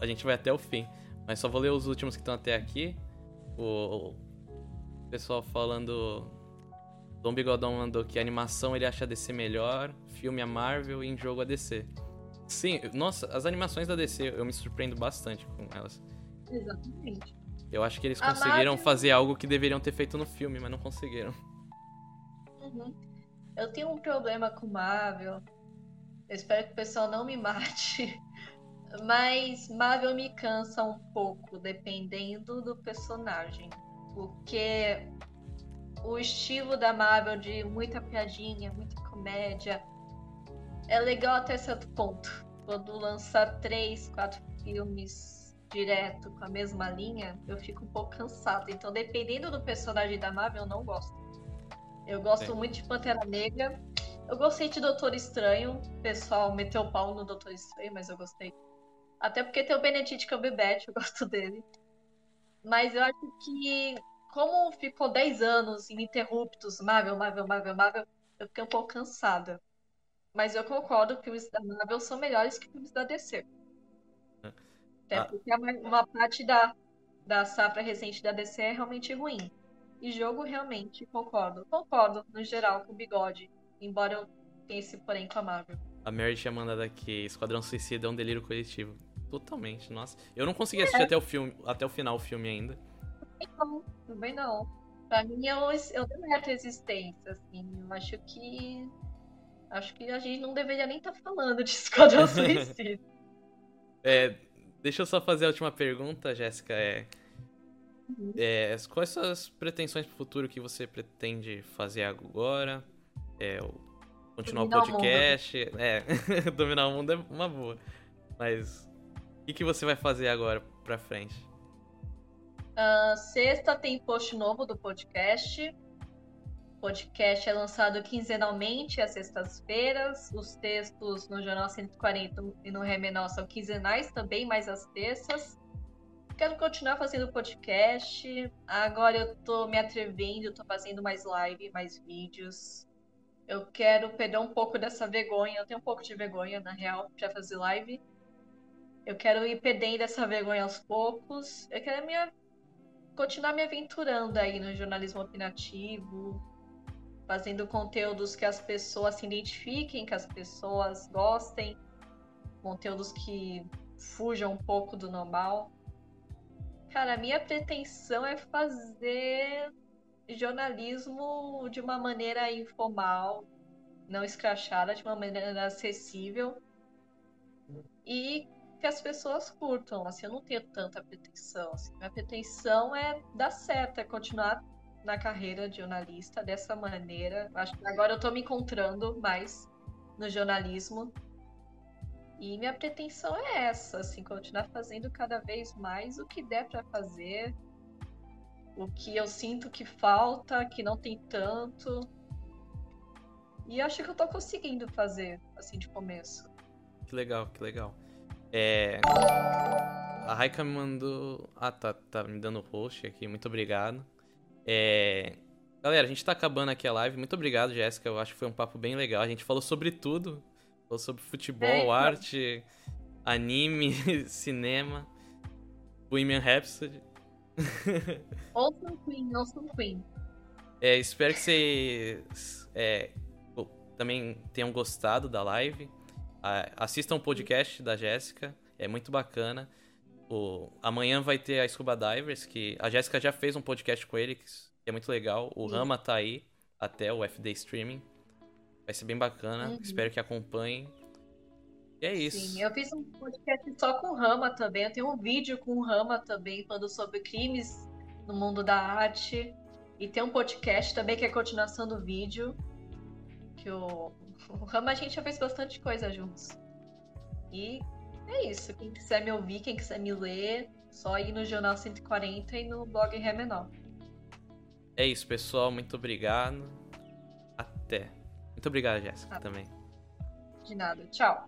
A gente vai até o fim. Mas só vou ler os últimos que estão até aqui. O, o pessoal falando. Dom Bigodão mandou que a animação ele acha a DC melhor, filme a Marvel e em jogo a DC. Sim, nossa, as animações da DC eu me surpreendo bastante com elas. Exatamente. Eu acho que eles A conseguiram Marvel- fazer algo que deveriam ter feito no filme, mas não conseguiram. Uhum. Eu tenho um problema com Marvel. Eu espero que o pessoal não me mate. [LAUGHS] Mas Marvel me cansa um pouco, dependendo do personagem. Porque o estilo da Marvel de muita piadinha, muita comédia, é legal até certo ponto. Quando lança três, quatro filmes direto com a mesma linha, eu fico um pouco cansada. Então, dependendo do personagem da Marvel, eu não gosto. Eu gosto Sim. muito de Pantera Negra. Eu gostei de Doutor Estranho. O pessoal meteu o pau no Doutor Estranho, mas eu gostei. Até porque tem o Benedict Cumberbatch, eu [LAUGHS] gosto dele. Mas eu acho que, como ficou 10 anos ininterruptos, Marvel, Marvel, Marvel, Marvel, eu fiquei um pouco cansada. Mas eu concordo que filmes da Marvel são melhores que filmes da DC. Até ah. porque uma, uma parte da, da safra recente da DC é realmente ruim. E jogo, realmente, concordo. Concordo, no geral, com o bigode. Embora eu tenha esse porém com a Marvel. A Mary tinha mandado aqui, Esquadrão Suicida é um delírio coletivo. Totalmente, nossa. Eu não consegui assistir é. até o filme, até o final o filme ainda. Também não, também não. Pra mim, eu, eu deleto a existência, assim. Eu acho que. Acho que a gente não deveria nem estar tá falando de [LAUGHS] Esquadrão [LAUGHS] Suicida. é, deixa eu só fazer a última pergunta, Jéssica. É, é, quais são as pretensões pro futuro que você pretende fazer agora? É, continuar dominar o podcast. O é, [LAUGHS] dominar o mundo é uma boa. Mas o que, que você vai fazer agora pra frente? Uh, sexta tem post novo do podcast. Podcast é lançado quinzenalmente às sextas-feiras. Os textos no Jornal 140 e no Remenal são quinzenais também, mas às terças. Quero continuar fazendo podcast. Agora eu tô me atrevendo, tô fazendo mais live, mais vídeos. Eu quero perder um pouco dessa vergonha. Eu tenho um pouco de vergonha, na real, para fazer live. Eu quero ir perdendo essa vergonha aos poucos. Eu quero minha... continuar me aventurando aí no jornalismo opinativo, fazendo conteúdos que as pessoas se identifiquem, que as pessoas gostem, conteúdos que fujam um pouco do normal. Cara, a minha pretensão é fazer jornalismo de uma maneira informal, não escrachada, de uma maneira acessível e que as pessoas curtam. Assim, eu não tenho tanta pretensão. Assim. Minha pretensão é dar certo, é continuar na carreira de jornalista dessa maneira. Acho que agora eu estou me encontrando mais no jornalismo. E minha pretensão é essa, assim, continuar fazendo cada vez mais o que der para fazer, o que eu sinto que falta, que não tem tanto. E acho que eu tô conseguindo fazer, assim, de começo. Que legal, que legal. É. A Raika me mandou. Ah, tá, tá me dando host aqui, muito obrigado. É. Galera, a gente tá acabando aqui a live. Muito obrigado, Jéssica. Eu acho que foi um papo bem legal. A gente falou sobre tudo. Falou sobre futebol, é, então... arte, anime, [LAUGHS] cinema, Bohemian Rhapsody. [LAUGHS] ouçam Queen, ouçam Queen. É, espero que vocês é, também tenham gostado da live. assistam o podcast da Jéssica, é muito bacana. O, amanhã vai ter a Scuba Divers, que a Jéssica já fez um podcast com ele, que é muito legal. O Sim. Rama tá aí, até o FD Streaming. Vai ser bem bacana, uhum. espero que acompanhem. E é isso. Sim, eu fiz um podcast só com o Rama também. Eu tenho um vídeo com o Rama também, falando sobre crimes no mundo da arte. E tem um podcast também que é a continuação do vídeo. Que o, [LAUGHS] o Rama a gente já fez bastante coisa juntos. E é isso. Quem quiser me ouvir, quem quiser me ler, só ir no Jornal 140 e no blog Remenal. É isso, pessoal. Muito obrigado. Até. Muito obrigado, Jéssica, ah. também. De nada. Tchau.